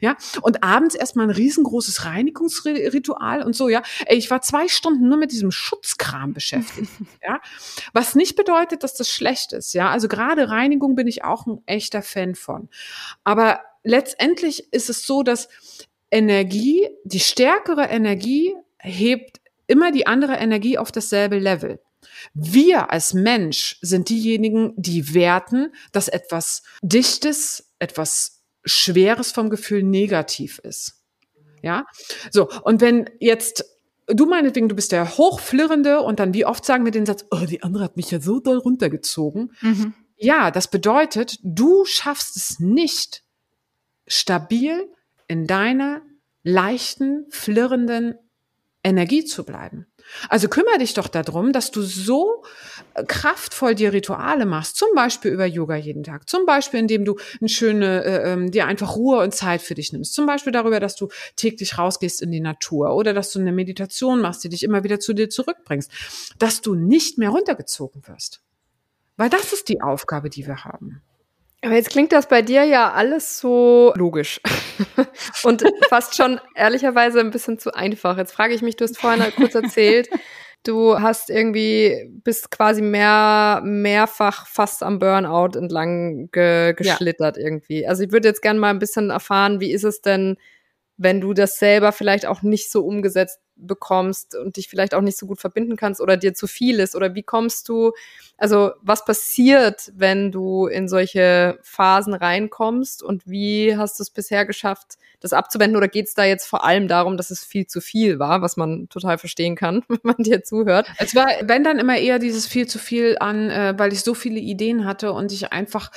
ja und abends erstmal ein riesengroßes Reinigungsritual und so ja. Ey, ich war zwei Stunden nur mit diesem Schutzkram beschäftigt, ja. Was nicht bedeutet, dass das schlecht ist, ja. Also gerade Reinigung bin ich auch ein echter Fan von. Aber letztendlich ist es so, dass Energie, die stärkere Energie hebt immer die andere Energie auf dasselbe Level. Wir als Mensch sind diejenigen, die werten, dass etwas Dichtes, etwas Schweres vom Gefühl negativ ist. Ja, so. Und wenn jetzt du meinetwegen, du bist der Hochflirrende und dann wie oft sagen wir den Satz, oh, die andere hat mich ja so doll runtergezogen. Mhm. Ja, das bedeutet, du schaffst es nicht stabil in deiner leichten, flirrenden Energie zu bleiben. Also kümmere dich doch darum, dass du so äh, kraftvoll dir Rituale machst, zum Beispiel über Yoga jeden Tag, zum Beispiel indem du eine schöne, äh, ähm, dir einfach Ruhe und Zeit für dich nimmst, zum Beispiel darüber, dass du täglich rausgehst in die Natur oder dass du eine Meditation machst, die dich immer wieder zu dir zurückbringst, dass du nicht mehr runtergezogen wirst. Weil das ist die Aufgabe, die wir haben. Aber jetzt klingt das bei dir ja alles so logisch und fast schon ehrlicherweise ein bisschen zu einfach. Jetzt frage ich mich, du hast vorhin halt kurz erzählt, du hast irgendwie bist quasi mehr mehrfach fast am Burnout entlang ge geschlittert ja. irgendwie. Also ich würde jetzt gerne mal ein bisschen erfahren, wie ist es denn, wenn du das selber vielleicht auch nicht so umgesetzt bekommst und dich vielleicht auch nicht so gut verbinden kannst oder dir zu viel ist oder wie kommst du also was passiert, wenn du in solche Phasen reinkommst und wie hast du es bisher geschafft, das abzuwenden? Oder geht es da jetzt vor allem darum, dass es viel zu viel war, was man total verstehen kann, wenn man dir zuhört? Es war, wenn dann immer eher dieses viel zu viel an, äh, weil ich so viele Ideen hatte und ich einfach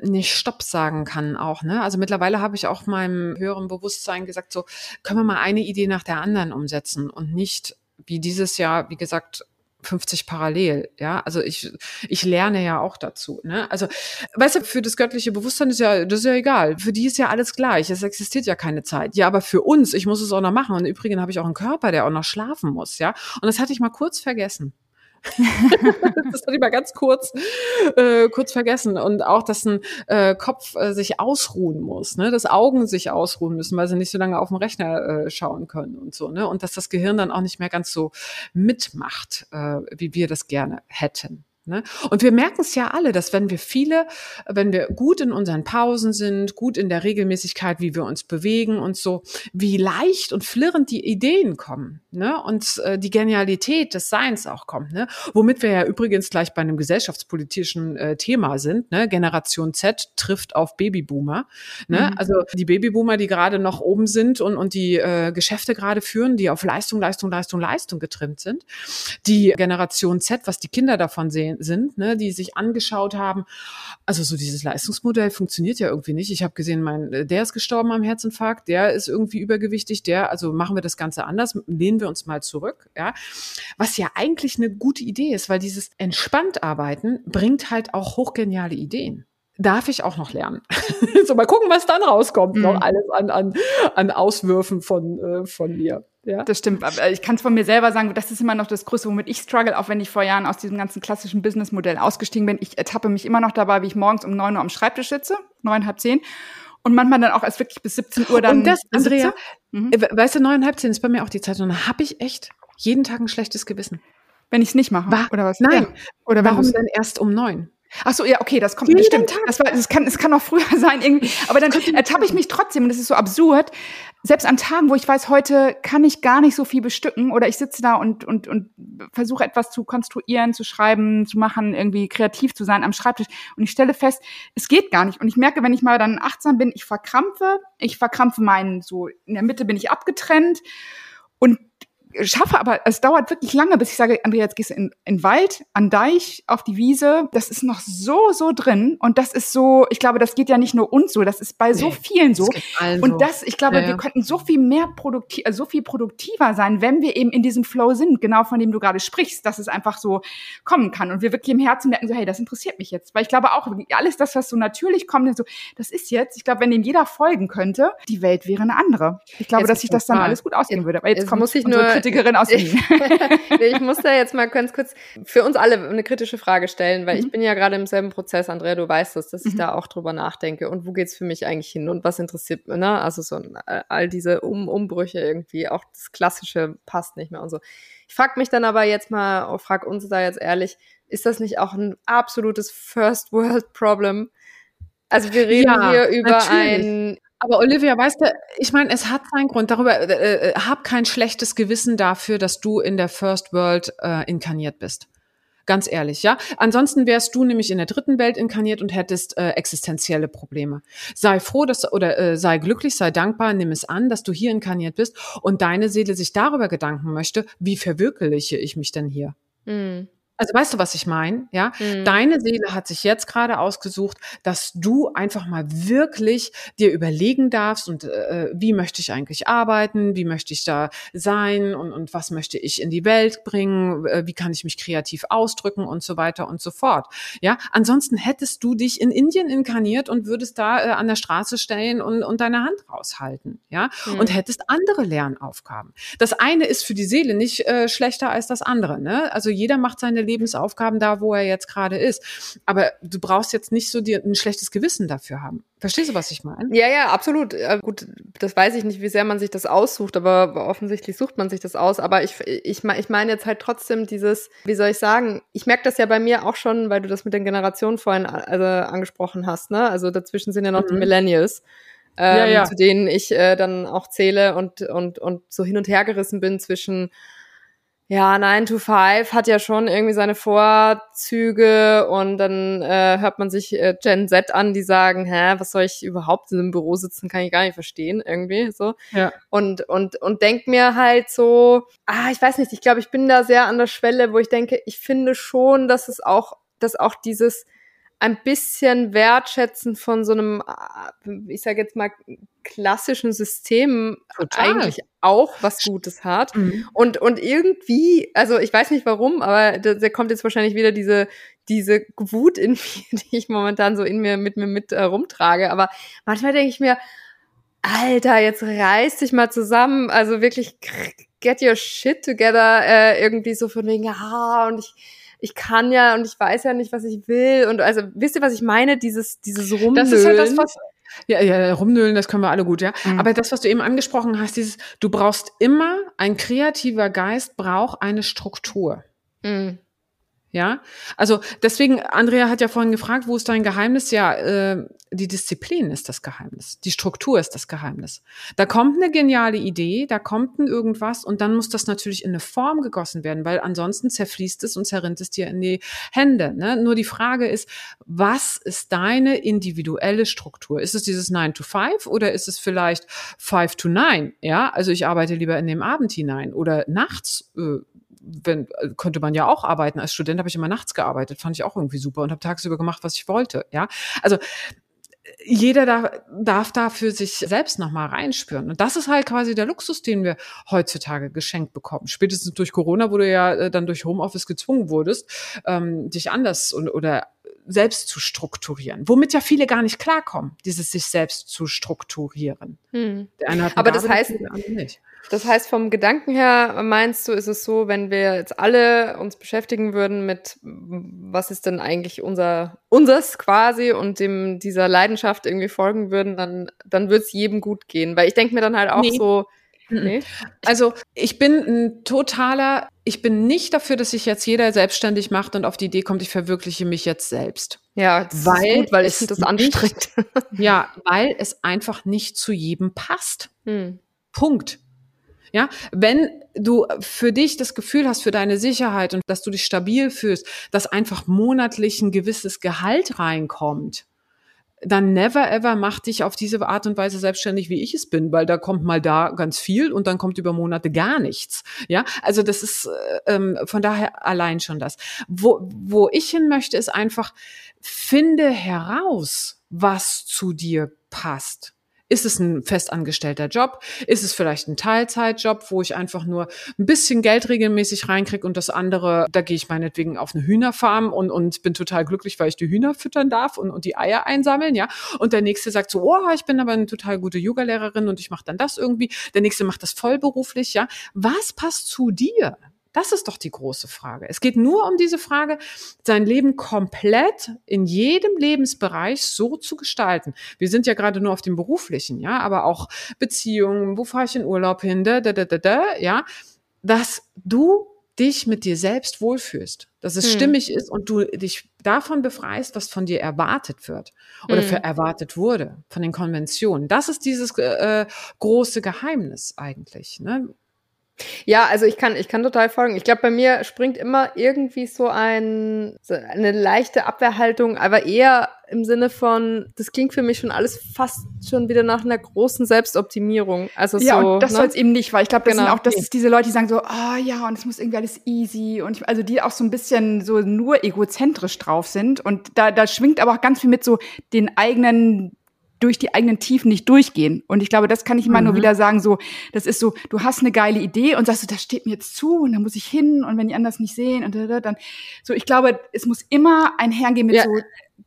nicht Stopp sagen kann auch. Ne? Also mittlerweile habe ich auch meinem höheren Bewusstsein gesagt, so können wir mal eine Idee nach der anderen umsetzen und nicht wie dieses Jahr, wie gesagt, 50 parallel, ja. Also ich, ich lerne ja auch dazu, ne? Also, weißt du, für das göttliche Bewusstsein ist ja, das ist ja egal. Für die ist ja alles gleich. Es existiert ja keine Zeit. Ja, aber für uns, ich muss es auch noch machen. Und im Übrigen habe ich auch einen Körper, der auch noch schlafen muss, ja. Und das hatte ich mal kurz vergessen. das hatte ich mal ganz kurz, äh, kurz vergessen. Und auch, dass ein äh, Kopf äh, sich ausruhen muss, ne? dass Augen sich ausruhen müssen, weil sie nicht so lange auf den Rechner äh, schauen können und so. Ne? Und dass das Gehirn dann auch nicht mehr ganz so mitmacht, äh, wie wir das gerne hätten. Ne? Und wir merken es ja alle, dass wenn wir viele, wenn wir gut in unseren Pausen sind, gut in der Regelmäßigkeit, wie wir uns bewegen und so, wie leicht und flirrend die Ideen kommen ne? und äh, die Genialität des Seins auch kommt. Ne? Womit wir ja übrigens gleich bei einem gesellschaftspolitischen äh, Thema sind. Ne? Generation Z trifft auf Babyboomer. Ne? Mhm. Also die Babyboomer, die gerade noch oben sind und, und die äh, Geschäfte gerade führen, die auf Leistung, Leistung, Leistung, Leistung getrimmt sind. Die Generation Z, was die Kinder davon sehen, sind, ne, die sich angeschaut haben, also so dieses Leistungsmodell funktioniert ja irgendwie nicht. Ich habe gesehen, mein, der ist gestorben am Herzinfarkt, der ist irgendwie übergewichtig, der, also machen wir das Ganze anders, lehnen wir uns mal zurück, ja. Was ja eigentlich eine gute Idee ist, weil dieses entspannt arbeiten bringt halt auch hochgeniale Ideen darf ich auch noch lernen. so, mal gucken, was dann rauskommt, mhm. noch alles an, an, an Auswürfen von, äh, von mir. Ja. Das stimmt. Aber ich kann es von mir selber sagen, das ist immer noch das Größte, womit ich struggle, auch wenn ich vor Jahren aus diesem ganzen klassischen Businessmodell ausgestiegen bin. Ich ertappe mich immer noch dabei, wie ich morgens um neun Uhr am Schreibtisch sitze, neun, halb zehn. Und manchmal dann auch erst wirklich bis 17 Uhr dann. Und das, Andrea, mhm. Äh, weißt du, neun, halb zehn ist bei mir auch die Zeit. Und da habe ich echt jeden Tag ein schlechtes Gewissen. Wenn ich es nicht mache. War, oder was? Nein. Ja. Oder warum denn erst um neun? Ach so, ja, okay, das kommt Jeden stimmt. Das, war, das kann, es kann auch früher sein irgendwie, aber dann ertappe ich mich trotzdem und das ist so absurd. Selbst an Tagen, wo ich weiß, heute kann ich gar nicht so viel bestücken oder ich sitze da und und und versuche etwas zu konstruieren, zu schreiben, zu machen, irgendwie kreativ zu sein am Schreibtisch. Und ich stelle fest, es geht gar nicht. Und ich merke, wenn ich mal dann achtsam bin, ich verkrampfe, ich verkrampfe meinen so in der Mitte bin ich abgetrennt. Und schaffe aber, es dauert wirklich lange, bis ich sage, Andrea, jetzt gehst du in, in Wald, an Deich, auf die Wiese. Das ist noch so, so drin. Und das ist so, ich glaube, das geht ja nicht nur uns so, das ist bei so vielen so. Das und das, ich glaube, ja, ja. wir könnten so viel mehr produktiv, so viel produktiver sein, wenn wir eben in diesem Flow sind, genau von dem du gerade sprichst, dass es einfach so kommen kann. Und wir wirklich im Herzen merken, so, hey, das interessiert mich jetzt. Weil ich glaube auch, alles das, was so natürlich kommt, so, das ist jetzt, ich glaube, wenn dem jeder folgen könnte, die Welt wäre eine andere. Ich glaube, jetzt dass sich das dann alles gut ausgehen würde. Aber jetzt, jetzt kommt muss ich nur Kritikerin aus Wien. ich muss da jetzt mal ganz kurz für uns alle eine kritische Frage stellen, weil mhm. ich bin ja gerade im selben Prozess, Andrea, du weißt das, dass ich mhm. da auch drüber nachdenke und wo geht's für mich eigentlich hin und was interessiert mich, ne? Also so all diese um Umbrüche irgendwie, auch das Klassische passt nicht mehr und so. Ich frage mich dann aber jetzt mal, frag uns da jetzt ehrlich, ist das nicht auch ein absolutes First World Problem? Also wir reden ja, hier über natürlich. ein aber Olivia, weißt du, ich meine, es hat seinen Grund. Darüber äh, äh, hab kein schlechtes Gewissen dafür, dass du in der First World äh, inkarniert bist. Ganz ehrlich, ja. Ansonsten wärst du nämlich in der dritten Welt inkarniert und hättest äh, existenzielle Probleme. Sei froh, dass oder äh, sei glücklich, sei dankbar, nimm es an, dass du hier inkarniert bist und deine Seele sich darüber Gedanken möchte, wie verwirkliche ich mich denn hier? Mhm. Also weißt du, was ich meine? Ja, mhm. deine Seele hat sich jetzt gerade ausgesucht, dass du einfach mal wirklich dir überlegen darfst und äh, wie möchte ich eigentlich arbeiten, wie möchte ich da sein und, und was möchte ich in die Welt bringen, äh, wie kann ich mich kreativ ausdrücken und so weiter und so fort. Ja, ansonsten hättest du dich in Indien inkarniert und würdest da äh, an der Straße stehen und, und deine Hand raushalten, ja, mhm. und hättest andere Lernaufgaben. Das eine ist für die Seele nicht äh, schlechter als das andere. Ne? Also jeder macht seine Lebensaufgaben da, wo er jetzt gerade ist. Aber du brauchst jetzt nicht so dir ein schlechtes Gewissen dafür haben. Verstehst du, was ich meine? Ja, ja, absolut. Gut, das weiß ich nicht, wie sehr man sich das aussucht, aber offensichtlich sucht man sich das aus. Aber ich, ich, ich meine jetzt halt trotzdem dieses, wie soll ich sagen, ich merke das ja bei mir auch schon, weil du das mit den Generationen vorhin also, angesprochen hast, ne? Also dazwischen sind ja noch mhm. die Millennials ähm, ja, ja. zu denen ich äh, dann auch zähle und, und, und so hin und her gerissen bin zwischen, ja, 9 to 5 hat ja schon irgendwie seine Vorzüge und dann äh, hört man sich äh, Gen Z an, die sagen, hä, was soll ich überhaupt in einem Büro sitzen, kann ich gar nicht verstehen, irgendwie so. Ja. Und, und, und denk mir halt so, ah, ich weiß nicht, ich glaube, ich bin da sehr an der Schwelle, wo ich denke, ich finde schon, dass es auch, dass auch dieses ein bisschen wertschätzen von so einem, äh, ich sage jetzt mal, klassischen System Total. eigentlich auch was Gutes hat. Mhm. Und, und irgendwie, also ich weiß nicht warum, aber da, da kommt jetzt wahrscheinlich wieder diese, diese Wut in mir, die ich momentan so in mir mit mir mit äh, rumtrage. Aber manchmal denke ich mir, Alter, jetzt reiß dich mal zusammen. Also wirklich get your shit together, äh, irgendwie so von wegen, ja, und ich ich kann ja und ich weiß ja nicht, was ich will. Und also, wisst ihr, was ich meine? Dieses, dieses Rumnölen. Das ist halt das, was, ja, ja, rumnölen, das können wir alle gut, ja. Mhm. Aber das, was du eben angesprochen hast, dieses, du brauchst immer, ein kreativer Geist braucht eine Struktur. Mhm. Ja, also deswegen, Andrea hat ja vorhin gefragt, wo ist dein Geheimnis? Ja, äh, die Disziplin ist das Geheimnis, die Struktur ist das Geheimnis. Da kommt eine geniale Idee, da kommt ein irgendwas und dann muss das natürlich in eine Form gegossen werden, weil ansonsten zerfließt es und zerrinnt es dir in die Hände. Ne? Nur die Frage ist, was ist deine individuelle Struktur? Ist es dieses 9 to 5 oder ist es vielleicht 5 to 9? Ja, also ich arbeite lieber in dem Abend hinein oder nachts. Äh, wenn, äh, könnte man ja auch arbeiten. Als Student habe ich immer nachts gearbeitet, fand ich auch irgendwie super und habe tagsüber gemacht, was ich wollte. Ja, also jeder darf, darf da für sich selbst nochmal reinspüren. Und das ist halt quasi der Luxus, den wir heutzutage geschenkt bekommen. Spätestens durch Corona, wo du ja äh, dann durch Homeoffice gezwungen wurdest, ähm, dich anders und, oder selbst zu strukturieren, womit ja viele gar nicht klarkommen, dieses sich selbst zu strukturieren. Hm. Aber das heißt, das heißt, vom Gedanken her meinst du, ist es so, wenn wir jetzt alle uns beschäftigen würden mit, was ist denn eigentlich unser, unseres quasi und dem, dieser Leidenschaft irgendwie folgen würden, dann, dann wird es jedem gut gehen. Weil ich denke mir dann halt auch nee. so, Nee. Also ich bin ein totaler, ich bin nicht dafür, dass sich jetzt jeder selbstständig macht und auf die Idee kommt, ich verwirkliche mich jetzt selbst. Ja, weil ist gut, weil ich das anstrengend. ja, weil es einfach nicht zu jedem passt. Hm. Punkt. Ja, wenn du für dich das Gefühl hast, für deine Sicherheit und dass du dich stabil fühlst, dass einfach monatlich ein gewisses Gehalt reinkommt, dann never ever mach dich auf diese Art und Weise selbstständig, wie ich es bin, weil da kommt mal da ganz viel und dann kommt über Monate gar nichts. Ja, also das ist äh, ähm, von daher allein schon das. Wo, wo ich hin möchte, ist einfach, finde heraus, was zu dir passt. Ist es ein festangestellter Job? Ist es vielleicht ein Teilzeitjob, wo ich einfach nur ein bisschen Geld regelmäßig reinkriege und das andere, da gehe ich meinetwegen auf eine Hühnerfarm und, und bin total glücklich, weil ich die Hühner füttern darf und, und die Eier einsammeln, ja. Und der nächste sagt so, oh, ich bin aber eine total gute Yoga-Lehrerin und ich mache dann das irgendwie. Der nächste macht das vollberuflich, ja. Was passt zu dir? Das ist doch die große Frage. Es geht nur um diese Frage, sein Leben komplett in jedem Lebensbereich so zu gestalten. Wir sind ja gerade nur auf dem beruflichen, ja, aber auch Beziehungen, wo fahre ich in Urlaub hin, da, da, da, da, da, ja, dass du dich mit dir selbst wohlfühlst, dass es hm. stimmig ist und du dich davon befreist, was von dir erwartet wird oder hm. für erwartet wurde, von den Konventionen. Das ist dieses äh, große Geheimnis eigentlich. Ne? Ja, also ich kann, ich kann total folgen. Ich glaube, bei mir springt immer irgendwie so ein, so eine leichte Abwehrhaltung, aber eher im Sinne von, das klingt für mich schon alles fast schon wieder nach einer großen Selbstoptimierung. Also ja, so, und das ne? soll es eben nicht, weil ich glaube, das genau. sind auch das ist diese Leute, die sagen so, ah oh, ja, und es muss irgendwie alles easy und ich, also die auch so ein bisschen so nur egozentrisch drauf sind und da, da schwingt aber auch ganz viel mit so den eigenen durch die eigenen Tiefen nicht durchgehen. Und ich glaube, das kann ich immer mhm. nur wieder sagen, so, das ist so, du hast eine geile Idee und sagst du, das steht mir jetzt zu und da muss ich hin und wenn die anders nicht sehen und dann, so, ich glaube, es muss immer einhergehen mit ja, so,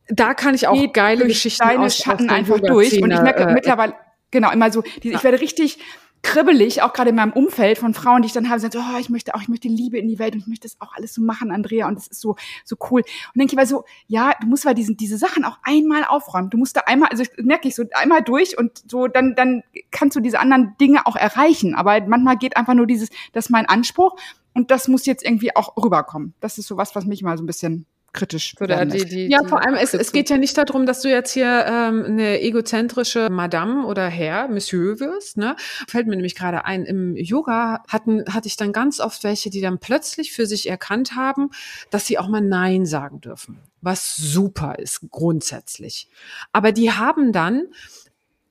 da kann ich auch geile Geschichten deine aus, Schatten aus einfach durch. Und ich merke äh, mittlerweile, genau, immer so, ich werde richtig, kribbelig, auch gerade in meinem Umfeld von Frauen, die ich dann habe, sagen, oh, ich möchte auch, ich möchte Liebe in die Welt und ich möchte das auch alles so machen, Andrea, und das ist so, so cool. Und denke ich mal so, ja, du musst mal diesen, diese Sachen auch einmal aufräumen. Du musst da einmal, also merke ich so, einmal durch und so, dann, dann kannst du diese anderen Dinge auch erreichen. Aber manchmal geht einfach nur dieses, das ist mein Anspruch und das muss jetzt irgendwie auch rüberkommen. Das ist so was, was mich mal so ein bisschen kritisch Oder die, die, Ja, vor allem, es, es geht ja nicht darum, dass du jetzt hier ähm, eine egozentrische Madame oder Herr, Monsieur wirst. Ne? Fällt mir nämlich gerade ein, im Yoga hatten, hatte ich dann ganz oft welche, die dann plötzlich für sich erkannt haben, dass sie auch mal Nein sagen dürfen. Was super ist, grundsätzlich. Aber die haben dann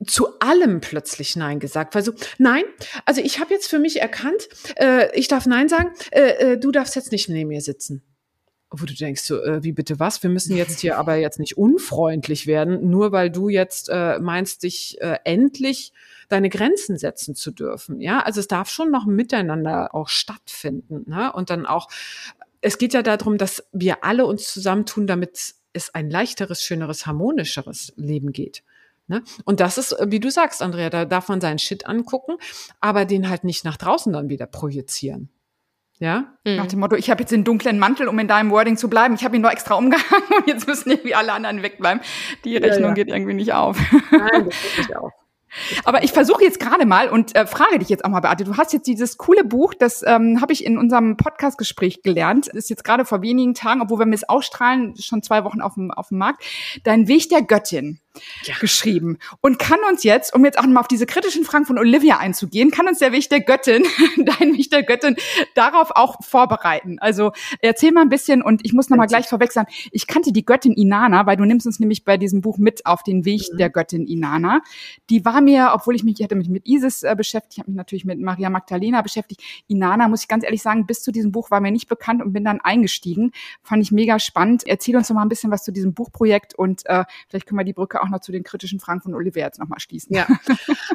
zu allem plötzlich Nein gesagt. Also nein, also ich habe jetzt für mich erkannt, äh, ich darf Nein sagen, äh, äh, du darfst jetzt nicht neben mir sitzen wo du denkst, so, äh, wie bitte was? Wir müssen jetzt hier aber jetzt nicht unfreundlich werden, nur weil du jetzt äh, meinst, dich äh, endlich deine Grenzen setzen zu dürfen. Ja, also es darf schon noch miteinander auch stattfinden. Ne? Und dann auch, es geht ja darum, dass wir alle uns zusammentun, damit es ein leichteres, schöneres, harmonischeres Leben geht. Ne? Und das ist, wie du sagst, Andrea, da darf man seinen Shit angucken, aber den halt nicht nach draußen dann wieder projizieren. Ja? Mhm. Nach dem Motto, ich habe jetzt den dunklen Mantel, um in deinem Wording zu bleiben. Ich habe ihn nur extra umgehangen und jetzt müssen irgendwie alle anderen wegbleiben. Die Rechnung ja, ja. geht irgendwie nicht auf. Nein, das geht nicht auf. Aber ich versuche jetzt gerade mal und äh, frage dich jetzt auch mal, Beate. Du hast jetzt dieses coole Buch, das ähm, habe ich in unserem Podcast-Gespräch gelernt. Ist jetzt gerade vor wenigen Tagen, obwohl wir es ausstrahlen, schon zwei Wochen auf dem, auf dem Markt. Dein Weg der Göttin ja. geschrieben und kann uns jetzt, um jetzt auch mal auf diese kritischen Fragen von Olivia einzugehen, kann uns der Weg der Göttin, dein Weg der Göttin, darauf auch vorbereiten. Also erzähl mal ein bisschen und ich muss nochmal gleich vorwechseln. Ich kannte die Göttin Inanna, weil du nimmst uns nämlich bei diesem Buch mit auf den Weg mhm. der Göttin Inanna. Die war mir, obwohl ich mich, ich hatte mich mit Isis äh, beschäftigt, ich habe mich natürlich mit Maria Magdalena beschäftigt. Inanna, muss ich ganz ehrlich sagen, bis zu diesem Buch war mir nicht bekannt und bin dann eingestiegen. Fand ich mega spannend. Erzähl uns noch mal ein bisschen was zu diesem Buchprojekt und äh, vielleicht können wir die Brücke auch noch zu den kritischen Fragen von Olivier jetzt nochmal schließen. Ja.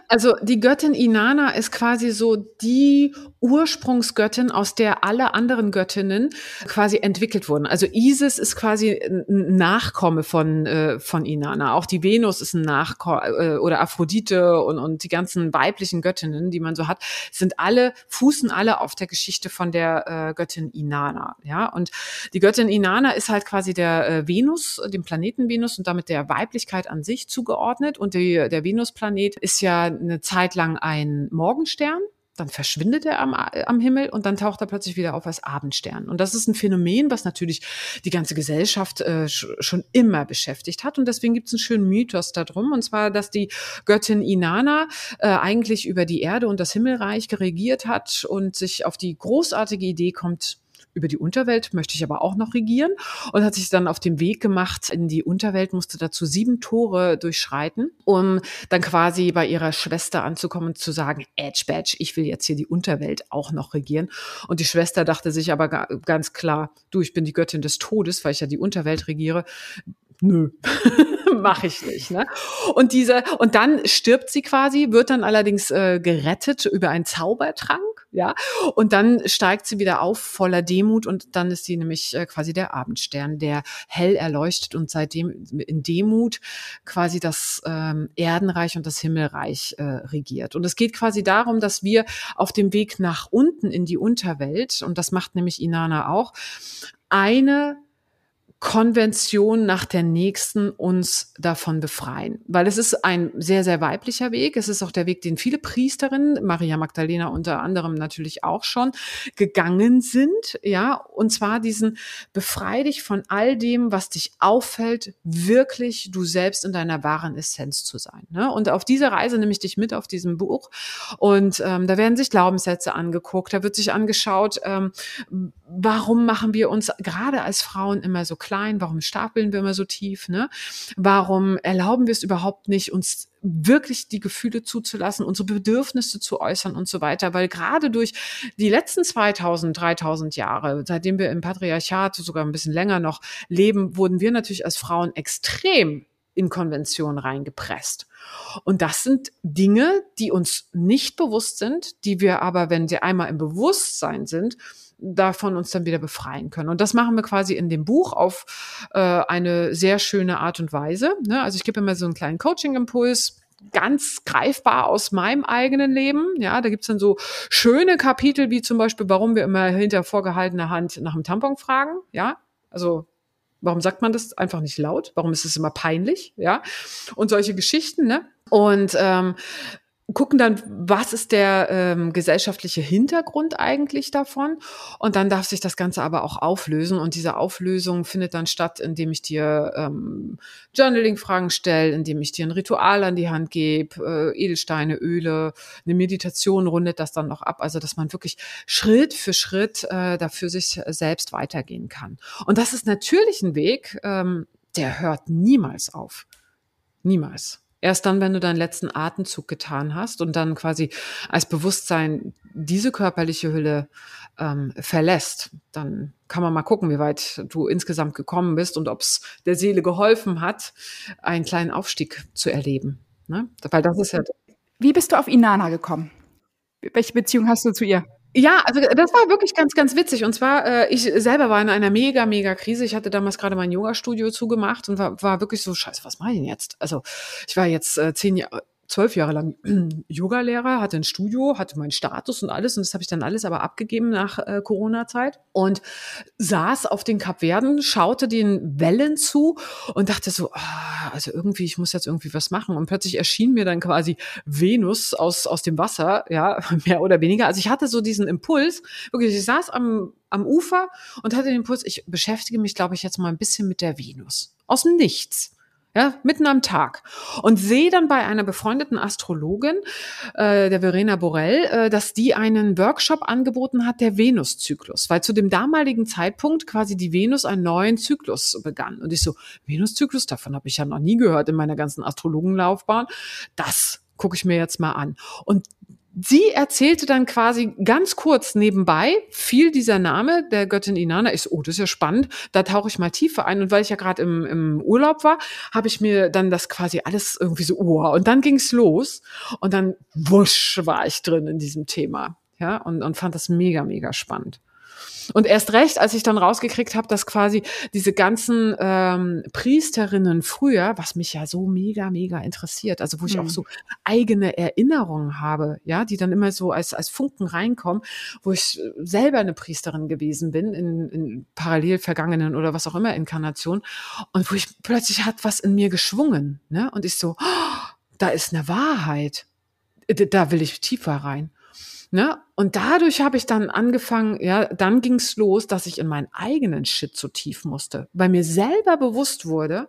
Also die Göttin Inanna ist quasi so die Ursprungsgöttin, aus der alle anderen Göttinnen quasi entwickelt wurden. Also Isis ist quasi ein Nachkomme von, äh, von Inanna. Auch die Venus ist ein Nachkomme, äh, oder Aphrodite und, und die ganzen weiblichen Göttinnen, die man so hat, sind alle, fußen alle auf der Geschichte von der äh, Göttin Inanna. Ja, und die Göttin Inanna ist halt quasi der Venus, dem Planeten Venus und damit der Weiblichkeit an sich zugeordnet. Und die, der Venusplanet ist ja eine Zeit lang ein Morgenstern dann verschwindet er am, am Himmel und dann taucht er plötzlich wieder auf als Abendstern. Und das ist ein Phänomen, was natürlich die ganze Gesellschaft äh, schon immer beschäftigt hat. Und deswegen gibt es einen schönen Mythos darum, und zwar, dass die Göttin Inanna äh, eigentlich über die Erde und das Himmelreich geregiert hat und sich auf die großartige Idee kommt, über die Unterwelt möchte ich aber auch noch regieren und hat sich dann auf den Weg gemacht in die Unterwelt, musste dazu sieben Tore durchschreiten, um dann quasi bei ihrer Schwester anzukommen und zu sagen, Edge Badge, ich will jetzt hier die Unterwelt auch noch regieren. Und die Schwester dachte sich aber ganz klar, du, ich bin die Göttin des Todes, weil ich ja die Unterwelt regiere. Nö. mache ich nicht. Ne? Und diese und dann stirbt sie quasi, wird dann allerdings äh, gerettet über einen Zaubertrank ja. Und dann steigt sie wieder auf voller Demut und dann ist sie nämlich äh, quasi der Abendstern, der hell erleuchtet und seitdem in Demut quasi das ähm, Erdenreich und das Himmelreich äh, regiert. Und es geht quasi darum, dass wir auf dem Weg nach unten in die Unterwelt, und das macht nämlich Inanna auch, eine Konvention nach der nächsten uns davon befreien. Weil es ist ein sehr, sehr weiblicher Weg. Es ist auch der Weg, den viele Priesterinnen, Maria Magdalena unter anderem natürlich auch schon, gegangen sind. Ja, und zwar diesen befrei dich von all dem, was dich auffällt, wirklich du selbst in deiner wahren Essenz zu sein. Ne? Und auf diese Reise nehme ich dich mit auf diesem Buch. Und ähm, da werden sich Glaubenssätze angeguckt, da wird sich angeschaut, ähm, warum machen wir uns gerade als Frauen immer so klein? Warum stapeln wir immer so tief? Ne? Warum erlauben wir es überhaupt nicht, uns wirklich die Gefühle zuzulassen, unsere Bedürfnisse zu äußern und so weiter? Weil gerade durch die letzten 2000, 3000 Jahre, seitdem wir im Patriarchat sogar ein bisschen länger noch leben, wurden wir natürlich als Frauen extrem in Konventionen reingepresst. Und das sind Dinge, die uns nicht bewusst sind, die wir aber, wenn sie einmal im Bewusstsein sind, davon uns dann wieder befreien können. Und das machen wir quasi in dem Buch auf äh, eine sehr schöne Art und Weise. Ne? Also ich gebe immer so einen kleinen Coaching-Impuls ganz greifbar aus meinem eigenen Leben. Ja, da gibt's dann so schöne Kapitel, wie zum Beispiel, warum wir immer hinter vorgehaltener Hand nach dem Tampon fragen. Ja, also Warum sagt man das einfach nicht laut? Warum ist es immer peinlich? Ja, und solche Geschichten. Ne? Und ähm, gucken dann, was ist der ähm, gesellschaftliche Hintergrund eigentlich davon. Und dann darf sich das Ganze aber auch auflösen. Und diese Auflösung findet dann statt, indem ich dir ähm, Journaling-Fragen stelle, indem ich dir ein Ritual an die Hand gebe, äh, Edelsteine, Öle, eine Meditation rundet das dann noch ab. Also dass man wirklich Schritt für Schritt äh, dafür sich selbst weitergehen kann. Und das ist natürlich ein Weg, ähm, der hört niemals auf. Niemals. Erst dann, wenn du deinen letzten Atemzug getan hast und dann quasi als Bewusstsein diese körperliche Hülle ähm, verlässt, dann kann man mal gucken, wie weit du insgesamt gekommen bist und ob es der Seele geholfen hat, einen kleinen Aufstieg zu erleben. Ne? Weil das ist ja. Wie bist du auf Inanna gekommen? Welche Beziehung hast du zu ihr? Ja, also das war wirklich ganz, ganz witzig. Und zwar, äh, ich selber war in einer mega, mega Krise. Ich hatte damals gerade mein Yoga-Studio zugemacht und war, war wirklich so, scheiße, was mache ich denn jetzt? Also ich war jetzt äh, zehn Jahre, zwölf Jahre lang Yoga-Lehrer, hatte ein Studio, hatte meinen Status und alles. Und das habe ich dann alles aber abgegeben nach äh, Corona-Zeit und saß auf den Kapverden, schaute den Wellen zu und dachte so, ah, also irgendwie, ich muss jetzt irgendwie was machen. Und plötzlich erschien mir dann quasi Venus aus, aus dem Wasser, ja, mehr oder weniger. Also ich hatte so diesen Impuls, wirklich, ich saß am, am Ufer und hatte den Impuls, ich beschäftige mich, glaube ich, jetzt mal ein bisschen mit der Venus. Aus dem Nichts ja, mitten am Tag. Und sehe dann bei einer befreundeten Astrologin, äh, der Verena Borell, äh, dass die einen Workshop angeboten hat, der Venuszyklus, weil zu dem damaligen Zeitpunkt quasi die Venus einen neuen Zyklus begann. Und ich so, Venuszyklus, davon habe ich ja noch nie gehört in meiner ganzen Astrologenlaufbahn. Das gucke ich mir jetzt mal an. Und sie erzählte dann quasi ganz kurz nebenbei, fiel dieser Name der Göttin Inanna. Ich oh, das ist ja spannend, da tauche ich mal tiefer ein. Und weil ich ja gerade im, im Urlaub war, habe ich mir dann das quasi alles irgendwie so, oh, und dann ging's los. Und dann wusch war ich drin in diesem Thema. Ja, und, und fand das mega, mega spannend. Und erst recht, als ich dann rausgekriegt habe, dass quasi diese ganzen ähm, Priesterinnen früher, was mich ja so mega, mega interessiert, also wo ich mhm. auch so eigene Erinnerungen habe, ja, die dann immer so als, als Funken reinkommen, wo ich selber eine Priesterin gewesen bin, in, in parallel vergangenen oder was auch immer Inkarnation, und wo ich plötzlich hat was in mir geschwungen, ne? Und ich so, oh, da ist eine Wahrheit. Da will ich tiefer rein. Ne? Und dadurch habe ich dann angefangen, ja, dann ging's los, dass ich in meinen eigenen Shit so tief musste, weil mir selber bewusst wurde,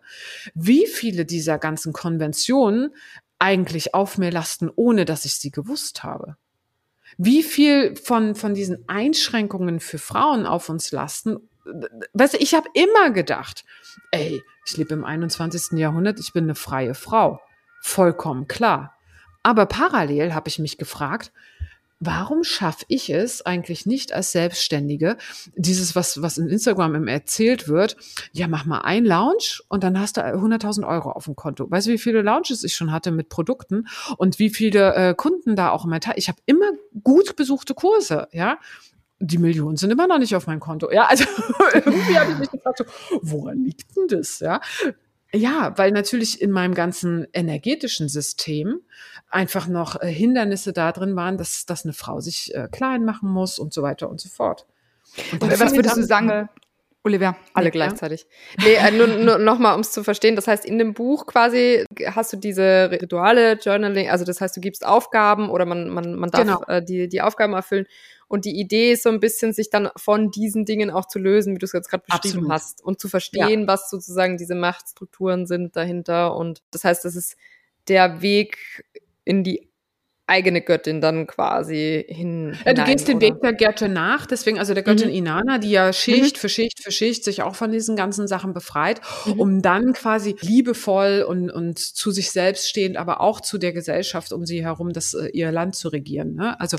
wie viele dieser ganzen Konventionen eigentlich auf mir lasten, ohne dass ich sie gewusst habe. Wie viel von, von diesen Einschränkungen für Frauen auf uns lasten. Weißt du, ich habe immer gedacht, ey, ich lebe im 21. Jahrhundert, ich bin eine freie Frau. Vollkommen klar. Aber parallel habe ich mich gefragt, warum schaffe ich es eigentlich nicht als Selbstständige, dieses, was, was in Instagram im erzählt wird, ja, mach mal ein Lounge und dann hast du 100.000 Euro auf dem Konto. Weißt du, wie viele Lounges ich schon hatte mit Produkten und wie viele äh, Kunden da auch immer. Ich habe immer gut besuchte Kurse, ja. Die Millionen sind immer noch nicht auf meinem Konto. Ja, also irgendwie habe ich mich gefragt, so, woran liegt denn das? Ja, ja, weil natürlich in meinem ganzen energetischen System einfach noch äh, Hindernisse da drin waren, dass, dass eine Frau sich äh, klein machen muss und so weiter und so fort. Und was würdest du sagen, Olivia? Alle ja. gleichzeitig. Nee, äh, nur, nur nochmal, um es zu verstehen. Das heißt, in dem Buch quasi hast du diese Rituale, Journaling, also das heißt, du gibst Aufgaben oder man, man, man darf genau. äh, die, die Aufgaben erfüllen und die Idee ist so ein bisschen, sich dann von diesen Dingen auch zu lösen, wie du es jetzt gerade beschrieben Absolut. hast. Und zu verstehen, ja. was sozusagen diese Machtstrukturen sind dahinter. Und das heißt, das ist der Weg in die eigene Göttin dann quasi hin. Ja, du gehst den Weg der Göttin nach, deswegen also der Göttin mhm. Inanna, die ja Schicht mhm. für Schicht für Schicht sich auch von diesen ganzen Sachen befreit, mhm. um dann quasi liebevoll und, und zu sich selbst stehend, aber auch zu der Gesellschaft um sie herum, das äh, ihr Land zu regieren. Ne? Also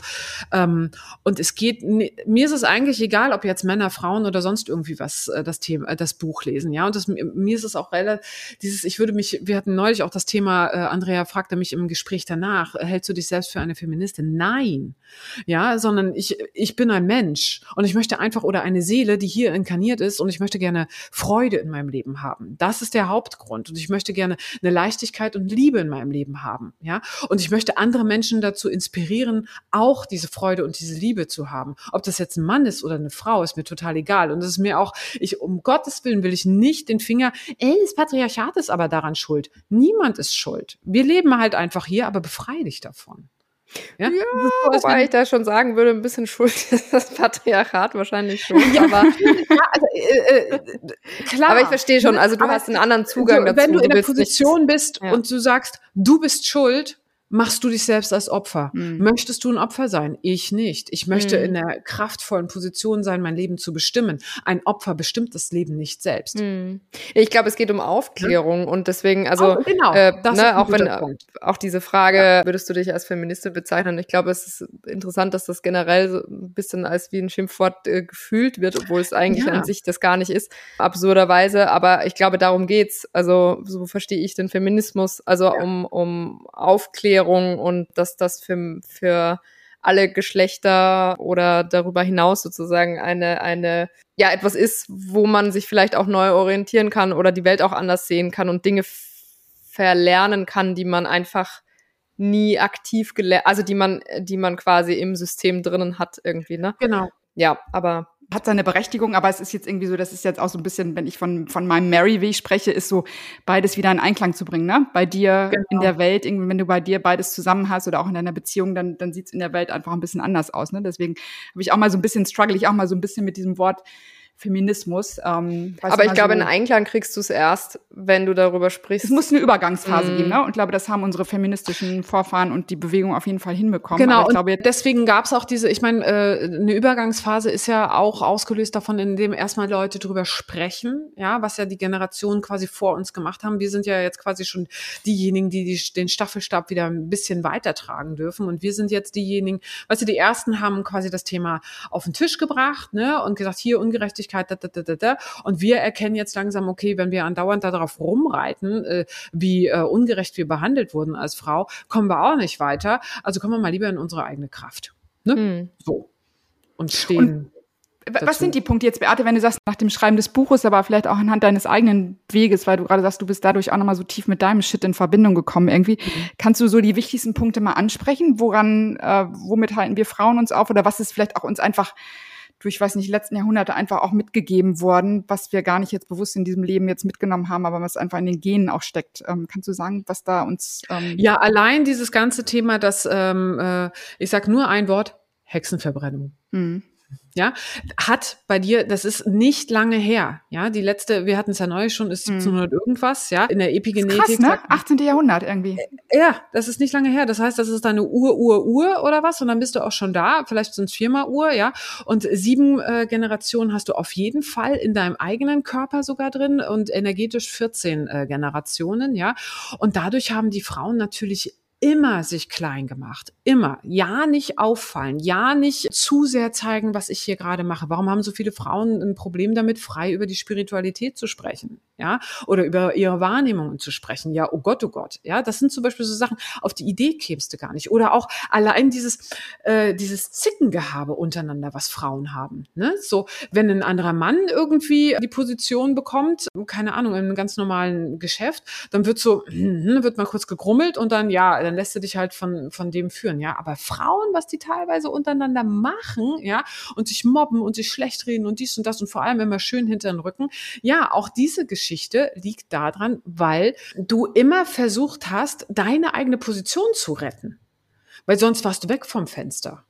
ähm, und es geht, mir ist es eigentlich egal, ob jetzt Männer, Frauen oder sonst irgendwie was äh, das Thema, äh, das Buch lesen, ja. Und das, mir ist es auch relativ, dieses, ich würde mich, wir hatten neulich auch das Thema, äh, Andrea fragte mich im Gespräch danach, hältst du dich selbst selbst für eine Feministin. Nein. Ja, sondern ich, ich bin ein Mensch und ich möchte einfach oder eine Seele, die hier inkarniert ist und ich möchte gerne Freude in meinem Leben haben. Das ist der Hauptgrund und ich möchte gerne eine Leichtigkeit und Liebe in meinem Leben haben. Ja, und ich möchte andere Menschen dazu inspirieren, auch diese Freude und diese Liebe zu haben. Ob das jetzt ein Mann ist oder eine Frau, ist mir total egal. Und es ist mir auch, ich, um Gottes Willen will ich nicht den Finger, ey, das Patriarchat ist aber daran schuld. Niemand ist schuld. Wir leben halt einfach hier, aber befreie dich davon. Ja, ja so, wobei ich da schon sagen würde, ein bisschen schuld ist das Patriarchat wahrscheinlich schon. Ja, aber, ja, also, äh, äh, klar. Aber ich verstehe schon, also du aber hast einen anderen Zugang du, dazu. Wenn du in der Position bist ja. und du sagst, du bist schuld, machst du dich selbst als Opfer. Mhm. Möchtest du ein Opfer sein? Ich nicht. Ich möchte mhm. in der kraftvollen Position sein, mein Leben zu bestimmen. Ein Opfer bestimmt das Leben nicht selbst. Mhm. Ich glaube, es geht um Aufklärung ja. und deswegen, also oh, genau, äh, ne, auch wenn Punkt. auch diese Frage, ja. würdest du dich als Feministin bezeichnen? Ich glaube, es ist interessant, dass das generell so ein bisschen als wie ein Schimpfwort äh, gefühlt wird, obwohl es eigentlich ja. an sich das gar nicht ist, absurderweise. Aber ich glaube, darum geht's. Also so verstehe ich den Feminismus, also um um Aufklärung Aufklärung und dass das für, für alle Geschlechter oder darüber hinaus sozusagen eine, eine, ja, etwas ist, wo man sich vielleicht auch neu orientieren kann oder die Welt auch anders sehen kann und Dinge verlernen kann, die man einfach nie aktiv gelernt, also die man, die man quasi im System drinnen hat irgendwie, ne? Genau. Ja, aber hat seine Berechtigung, aber es ist jetzt irgendwie so, das ist jetzt auch so ein bisschen, wenn ich von, von meinem Mary-Weg spreche, ist so, beides wieder in Einklang zu bringen, ne? Bei dir genau. in der Welt, irgendwie, wenn du bei dir beides zusammen hast oder auch in deiner Beziehung, dann, dann sieht's in der Welt einfach ein bisschen anders aus, ne? Deswegen habe ich auch mal so ein bisschen, struggle ich auch mal so ein bisschen mit diesem Wort Feminismus. Ähm, Aber ich glaube, so, in Einklang kriegst du es erst, wenn du darüber sprichst. Es muss eine Übergangsphase mm. geben, ne? Und ich glaube, das haben unsere feministischen Vorfahren und die Bewegung auf jeden Fall hinbekommen. Genau, ich glaube, deswegen gab es auch diese, ich meine, äh, eine Übergangsphase ist ja auch ausgelöst davon, indem erstmal Leute drüber sprechen, ja, was ja die Generationen quasi vor uns gemacht haben. Wir sind ja jetzt quasi schon diejenigen, die, die den Staffelstab wieder ein bisschen weitertragen dürfen. Und wir sind jetzt diejenigen, weißt du, die ersten haben quasi das Thema auf den Tisch gebracht, ne, und gesagt, hier Ungerechtigkeit Gerechtigkeit, da, da, da, da. Und wir erkennen jetzt langsam, okay, wenn wir andauernd darauf rumreiten, äh, wie äh, ungerecht wir behandelt wurden als Frau, kommen wir auch nicht weiter. Also kommen wir mal lieber in unsere eigene Kraft. Ne? Mhm. So. Und stehen. Und was dazu. sind die Punkte jetzt, Beate, wenn du sagst, nach dem Schreiben des Buches, aber vielleicht auch anhand deines eigenen Weges, weil du gerade sagst, du bist dadurch auch nochmal so tief mit deinem Shit in Verbindung gekommen irgendwie. Mhm. Kannst du so die wichtigsten Punkte mal ansprechen? Woran, äh, womit halten wir Frauen uns auf? Oder was ist vielleicht auch uns einfach durch, weiß nicht, letzten Jahrhunderte einfach auch mitgegeben worden, was wir gar nicht jetzt bewusst in diesem Leben jetzt mitgenommen haben, aber was einfach in den Genen auch steckt. Ähm, kannst du sagen, was da uns. Ähm ja, allein dieses ganze Thema, dass ähm, äh, ich sag nur ein Wort, Hexenverbrennung. Mhm ja, hat bei dir, das ist nicht lange her, ja, die letzte, wir hatten es ja neu schon, ist 1700 mhm. irgendwas, ja, in der Epigenetik. Krass, ne? 18. Jahrhundert irgendwie. Äh, ja, das ist nicht lange her, das heißt, das ist deine Ur, Ur, Ur oder was und dann bist du auch schon da, vielleicht sind es viermal Uhr, ja, und sieben äh, Generationen hast du auf jeden Fall in deinem eigenen Körper sogar drin und energetisch 14 äh, Generationen, ja, und dadurch haben die Frauen natürlich immer sich klein gemacht. Immer. Ja, nicht auffallen. Ja, nicht zu sehr zeigen, was ich hier gerade mache. Warum haben so viele Frauen ein Problem damit, frei über die Spiritualität zu sprechen? Ja, oder über ihre Wahrnehmungen zu sprechen. Ja, oh Gott, oh Gott. Ja, das sind zum Beispiel so Sachen, auf die Idee kämst du gar nicht. Oder auch allein dieses, äh, dieses Zickengehabe untereinander, was Frauen haben. Ne? So, wenn ein anderer Mann irgendwie die Position bekommt, keine Ahnung, in einem ganz normalen Geschäft, dann wird so, wird mal kurz gegrummelt und dann, ja, dann lässt du dich halt von, von dem führen, ja. Aber Frauen, was die teilweise untereinander machen, ja, und sich mobben und sich schlecht reden und dies und das und vor allem immer schön hinter den Rücken, ja, auch diese Geschichte liegt daran, weil du immer versucht hast, deine eigene Position zu retten. Weil sonst warst du weg vom Fenster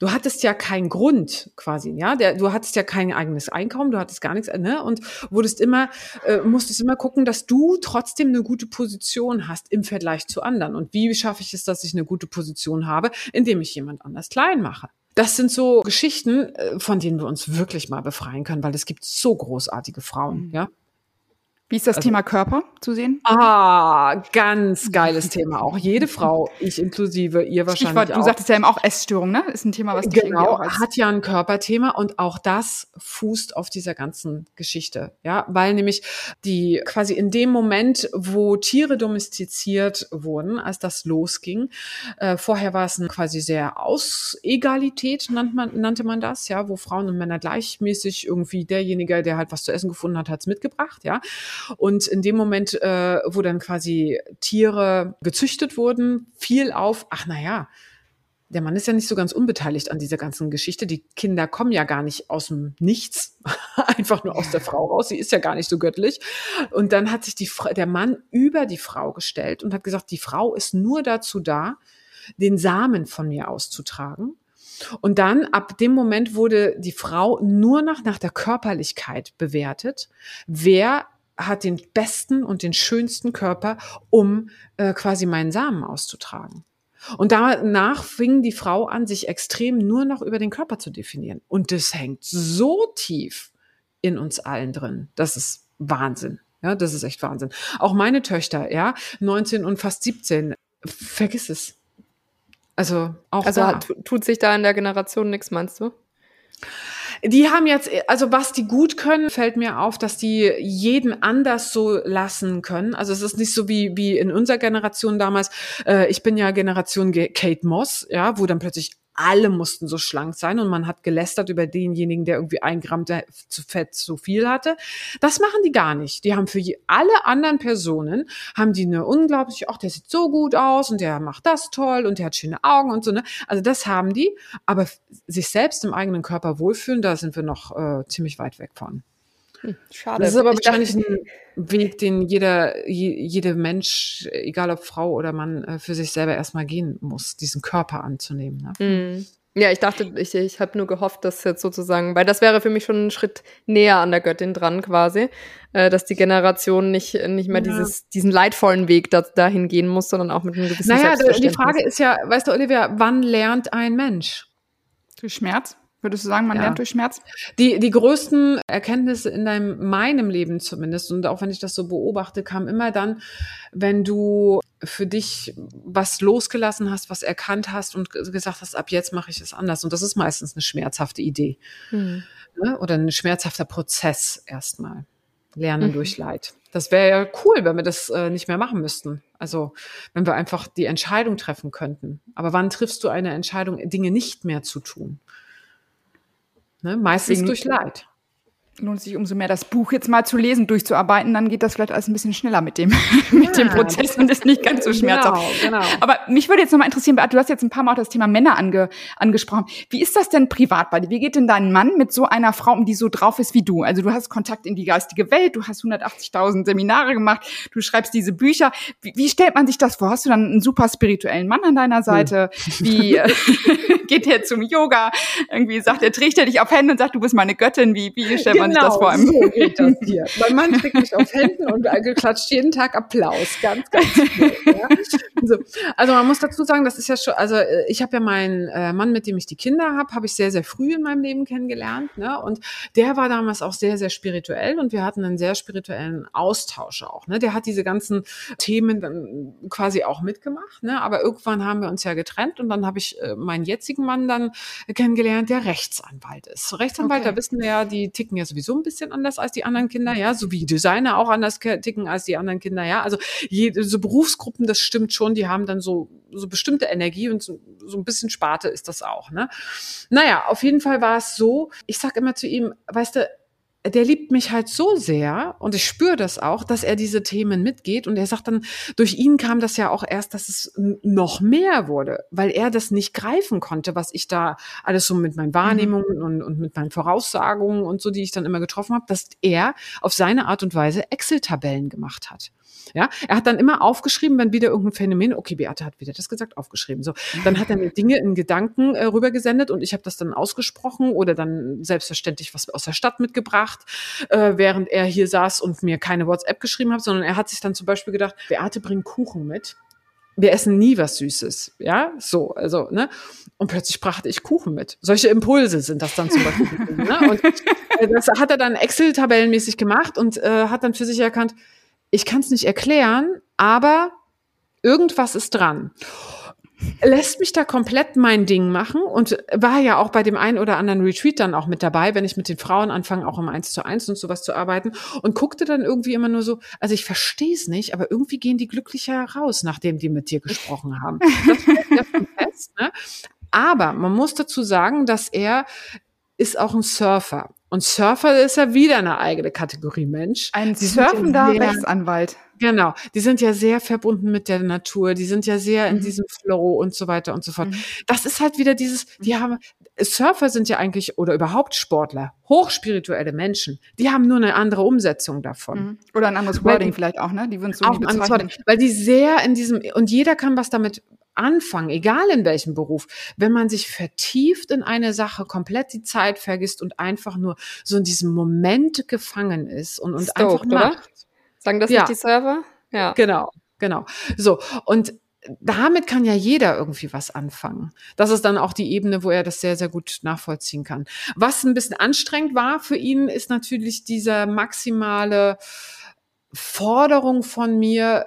du hattest ja keinen Grund quasi, ja, der, du hattest ja kein eigenes Einkommen, du hattest gar nichts, ne, und wurdest immer, äh, musstest immer gucken, dass du trotzdem eine gute Position hast im Vergleich zu anderen. Und wie schaffe ich es, dass ich eine gute Position habe, indem ich jemand anders klein mache? Das sind so Geschichten, äh, von denen wir uns wirklich mal befreien können, weil es gibt so großartige Frauen, mhm. ja. Wie ist das also, Thema Körper zu sehen? Ah, ganz geiles Thema. Auch jede Frau, ich inklusive, ihr wahrscheinlich Stichwort, auch. Du sagtest ja eben auch Essstörung, ne? Ist ein Thema, was dich genau, auch hat ja ein Körperthema und auch das fußt auf dieser ganzen Geschichte. Ja, weil nämlich die quasi in dem Moment, wo Tiere domestiziert wurden, als das losging, äh, vorher war es ein quasi sehr Ausegalität, nannte man, nannte man das, ja, wo Frauen und Männer gleichmäßig irgendwie derjenige, der halt was zu essen gefunden hat, hat's mitgebracht, ja. Und in dem Moment, äh, wo dann quasi Tiere gezüchtet wurden, fiel auf, ach na ja, der Mann ist ja nicht so ganz unbeteiligt an dieser ganzen Geschichte. Die Kinder kommen ja gar nicht aus dem Nichts, einfach nur aus der Frau raus. Sie ist ja gar nicht so göttlich. Und dann hat sich die, der Mann über die Frau gestellt und hat gesagt, die Frau ist nur dazu da, den Samen von mir auszutragen. Und dann, ab dem Moment wurde die Frau nur noch nach der Körperlichkeit bewertet. Wer hat den besten und den schönsten Körper, um äh, quasi meinen Samen auszutragen. Und danach fing die Frau an, sich extrem nur noch über den Körper zu definieren. Und das hängt so tief in uns allen drin. Das ist Wahnsinn. Ja, das ist echt Wahnsinn. Auch meine Töchter, ja, 19 und fast 17, vergiss es. Also auch Also da. tut sich da in der Generation nichts, meinst du? Die haben jetzt, also was die gut können, fällt mir auf, dass die jeden anders so lassen können. Also es ist nicht so wie, wie in unserer Generation damals. Äh, ich bin ja Generation Kate Moss, ja, wo dann plötzlich alle mussten so schlank sein und man hat gelästert über denjenigen, der irgendwie ein Gramm zu Fett zu viel hatte. Das machen die gar nicht. Die haben für alle anderen Personen, haben die eine unglaubliche, ach, der sieht so gut aus und der macht das toll und der hat schöne Augen und so, ne? Also das haben die, aber sich selbst im eigenen Körper wohlfühlen, da sind wir noch äh, ziemlich weit weg von. Hm, schade. Das ist aber ich wahrscheinlich ein Weg, den jeder, jede Mensch, egal ob Frau oder Mann, äh, für sich selber erstmal gehen muss, diesen Körper anzunehmen. Ne? Mhm. Ja, ich dachte, ich, ich habe nur gehofft, dass jetzt sozusagen, weil das wäre für mich schon ein Schritt näher an der Göttin dran quasi, äh, dass die Generation nicht, nicht mehr ja. dieses, diesen leidvollen Weg da, dahin gehen muss, sondern auch mit einem gewissen Naja, die Frage ist ja, weißt du, Olivia, wann lernt ein Mensch? Durch Schmerz? Würdest du sagen, man ja. lernt durch Schmerz? Die, die größten Erkenntnisse in deinem, meinem Leben zumindest, und auch wenn ich das so beobachte, kam immer dann, wenn du für dich was losgelassen hast, was erkannt hast und gesagt hast, ab jetzt mache ich es anders. Und das ist meistens eine schmerzhafte Idee. Mhm. Oder ein schmerzhafter Prozess erstmal. Lernen mhm. durch Leid. Das wäre ja cool, wenn wir das äh, nicht mehr machen müssten. Also wenn wir einfach die Entscheidung treffen könnten. Aber wann triffst du eine Entscheidung, Dinge nicht mehr zu tun? Ne? Meistens Deswegen durch Leid lohnt sich umso mehr, das Buch jetzt mal zu lesen, durchzuarbeiten, dann geht das vielleicht alles ein bisschen schneller mit dem, mit dem Prozess und ist nicht ganz so schmerzhaft. Genau, genau. Aber mich würde jetzt nochmal interessieren, Beat, du hast jetzt ein paar Mal auch das Thema Männer ange, angesprochen. Wie ist das denn privat bei dir? Wie geht denn dein Mann mit so einer Frau um, die so drauf ist wie du? Also du hast Kontakt in die geistige Welt, du hast 180.000 Seminare gemacht, du schreibst diese Bücher. Wie, wie, stellt man sich das vor? Hast du dann einen super spirituellen Mann an deiner Seite? Hm. Wie äh, geht der zum Yoga? Irgendwie sagt er, trägt er dich auf Hände und sagt, du bist meine Göttin. Wie, wie stellt man genau, sich das vor? Genau, so geht das hier. mein Mann trägt mich auf Händen und klatscht jeden Tag Applaus. Ganz, ganz viel. Ja. So. Also man muss dazu sagen, das ist ja schon, also äh, ich habe ja meinen äh, Mann, mit dem ich die Kinder habe, habe ich sehr, sehr früh in meinem Leben kennengelernt. Ne? Und der war damals auch sehr, sehr spirituell und wir hatten einen sehr spirituellen Austausch auch. Ne? Der hat diese ganzen Themen dann quasi auch mitgemacht. Ne? Aber irgendwann haben wir uns ja getrennt und dann habe ich äh, meinen jetzigen Mann dann kennengelernt, der Rechtsanwalt ist. Rechtsanwalt, okay. da wissen wir ja, die ticken ja sowieso ein bisschen anders als die anderen Kinder, ja, so wie Designer auch anders ticken als die anderen Kinder, ja. Also jede, so Berufsgruppen, das stimmt schon, die haben dann so, so bestimmte Energie und so, so ein bisschen Sparte ist das auch, ne. Naja, auf jeden Fall war es so, ich sag immer zu ihm, weißt du, der liebt mich halt so sehr und ich spüre das auch, dass er diese Themen mitgeht und er sagt dann, durch ihn kam das ja auch erst, dass es noch mehr wurde, weil er das nicht greifen konnte, was ich da alles so mit meinen Wahrnehmungen mhm. und, und mit meinen Voraussagungen und so, die ich dann immer getroffen habe, dass er auf seine Art und Weise Excel-Tabellen gemacht hat. Ja, er hat dann immer aufgeschrieben, wenn wieder irgendein Phänomen, okay, Beate hat wieder das gesagt, aufgeschrieben. So, dann hat er mir Dinge in Gedanken äh, rübergesendet und ich habe das dann ausgesprochen oder dann selbstverständlich was aus der Stadt mitgebracht, äh, während er hier saß und mir keine WhatsApp geschrieben hat, sondern er hat sich dann zum Beispiel gedacht, Beate bringt Kuchen mit wir essen nie was Süßes, ja, so, also, ne, und plötzlich brachte ich Kuchen mit. Solche Impulse sind das dann zum Beispiel. ne? Und äh, das hat er dann Excel-tabellenmäßig gemacht und äh, hat dann für sich erkannt, ich kann es nicht erklären, aber irgendwas ist dran lässt mich da komplett mein Ding machen und war ja auch bei dem einen oder anderen Retreat dann auch mit dabei, wenn ich mit den Frauen anfange, auch im Eins zu eins und sowas zu arbeiten und guckte dann irgendwie immer nur so, also ich verstehe es nicht, aber irgendwie gehen die glücklicher raus, nachdem die mit dir gesprochen haben. Das fest, ne? Aber man muss dazu sagen, dass er ist auch ein Surfer. Und Surfer ist ja wieder eine eigene Kategorie Mensch. Ein surfender Rechtsanwalt. Genau, die sind ja sehr verbunden mit der Natur, die sind ja sehr in mhm. diesem Flow und so weiter und so fort. Mhm. Das ist halt wieder dieses, die haben, Surfer sind ja eigentlich, oder überhaupt Sportler, hochspirituelle Menschen, die haben nur eine andere Umsetzung davon. Mhm. Oder ein anderes Wording weil, vielleicht auch, ne? Die würden so auch ein Wording, weil die sehr in diesem, und jeder kann was damit anfangen, egal in welchem Beruf, wenn man sich vertieft in eine Sache, komplett die Zeit vergisst und einfach nur so in diesem Moment gefangen ist und, und Stoked, einfach macht. Oder? Sagen das ja. nicht die Server? Ja. Genau, genau. So, und damit kann ja jeder irgendwie was anfangen. Das ist dann auch die Ebene, wo er das sehr, sehr gut nachvollziehen kann. Was ein bisschen anstrengend war für ihn, ist natürlich diese maximale Forderung von mir,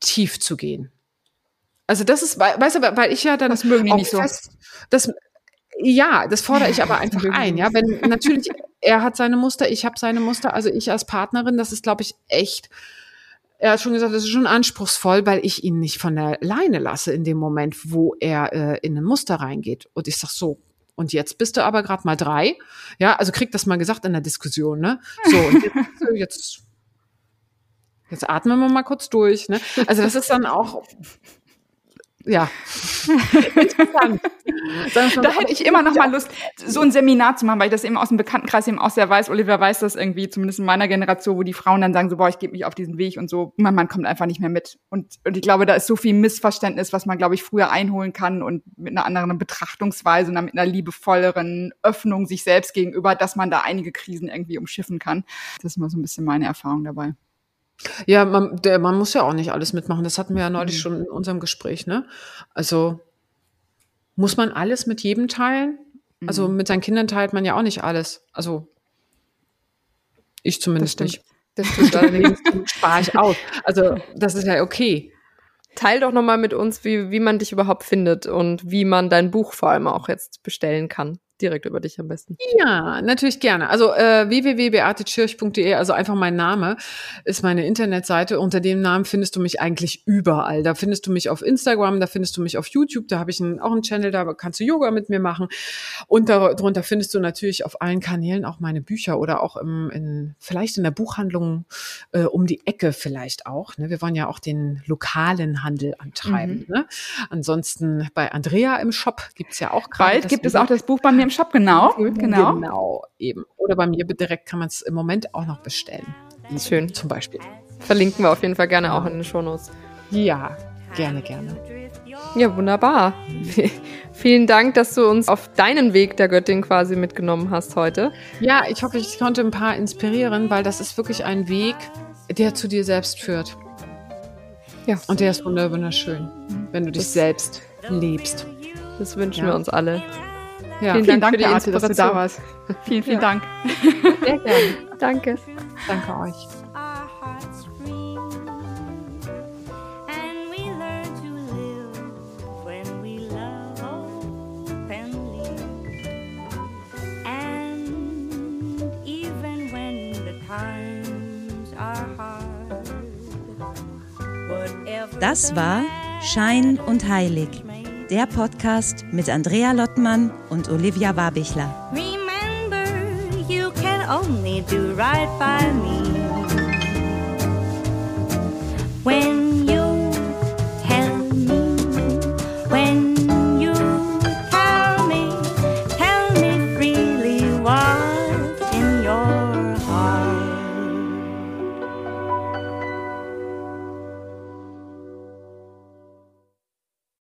tief zu gehen. Also das ist, weißt du, weil ich ja dann das mögen die nicht fest, so. das ja, das fordere ich aber einfach ein, ja, wenn natürlich er hat seine Muster, ich habe seine Muster, also ich als Partnerin, das ist glaube ich echt er hat schon gesagt, das ist schon anspruchsvoll, weil ich ihn nicht von der Leine lasse in dem Moment, wo er äh, in ein Muster reingeht. Und ich sag so, und jetzt bist du aber gerade mal drei. Ja, also krieg das mal gesagt in der Diskussion, ne? So, und jetzt, jetzt, jetzt atmen wir mal kurz durch, ne? Also das ist dann auch ja. Interessant. da hätte ich immer noch mal Lust, so ein Seminar zu machen, weil ich das eben aus dem Bekanntenkreis eben auch sehr weiß. Oliver weiß das irgendwie, zumindest in meiner Generation, wo die Frauen dann sagen so, boah, ich gebe mich auf diesen Weg und so. Mein Mann kommt einfach nicht mehr mit. Und, und ich glaube, da ist so viel Missverständnis, was man, glaube ich, früher einholen kann und mit einer anderen Betrachtungsweise und mit einer liebevolleren Öffnung sich selbst gegenüber, dass man da einige Krisen irgendwie umschiffen kann. Das ist mal so ein bisschen meine Erfahrung dabei. Ja, man, der, man muss ja auch nicht alles mitmachen. Das hatten wir ja neulich mhm. schon in unserem Gespräch, ne? Also muss man alles mit jedem teilen? Also mhm. mit seinen Kindern teilt man ja auch nicht alles. Also ich zumindest das nicht. Das stimmt allerdings spare ich aus. Also das ist ja okay. Teil doch nochmal mit uns, wie, wie man dich überhaupt findet und wie man dein Buch vor allem auch jetzt bestellen kann direkt über dich am besten. Ja, natürlich gerne. Also äh, www.beatetschirch.de, also einfach mein Name, ist meine Internetseite. Unter dem Namen findest du mich eigentlich überall. Da findest du mich auf Instagram, da findest du mich auf YouTube, da habe ich einen, auch einen Channel, da kannst du Yoga mit mir machen. Und darunter findest du natürlich auf allen Kanälen auch meine Bücher oder auch im, in, vielleicht in der Buchhandlung äh, um die Ecke vielleicht auch. Ne? Wir wollen ja auch den lokalen Handel antreiben. Mhm. Ne? Ansonsten bei Andrea im Shop gibt's ja auch gerade. Bald gibt es auch das Buch bei mir im Shop, genau. Genau. Genau, eben. Oder bei mir direkt kann man es im Moment auch noch bestellen. Schön. Zum Beispiel. Verlinken wir auf jeden Fall gerne ja. auch in den Shownotes. Ja, gerne, gerne. Ja, wunderbar. Vielen Dank, dass du uns auf deinen Weg der Göttin quasi mitgenommen hast heute. Ja, ich hoffe, ich konnte ein paar inspirieren, weil das ist wirklich ein Weg, der zu dir selbst führt. Ja. Und der ist wunderschön, wenn du dich das selbst lebst. Das wünschen ja. wir uns alle. Ja. Vielen, vielen Dank, Dank für die Arte, dass du da warst. Vielen, vielen ja. Dank. Sehr gerne. Danke. Danke euch. Das war Schein und Heilig der Podcast mit Andrea Lottmann und Olivia Wabichler. Remember, you can only do right by me. When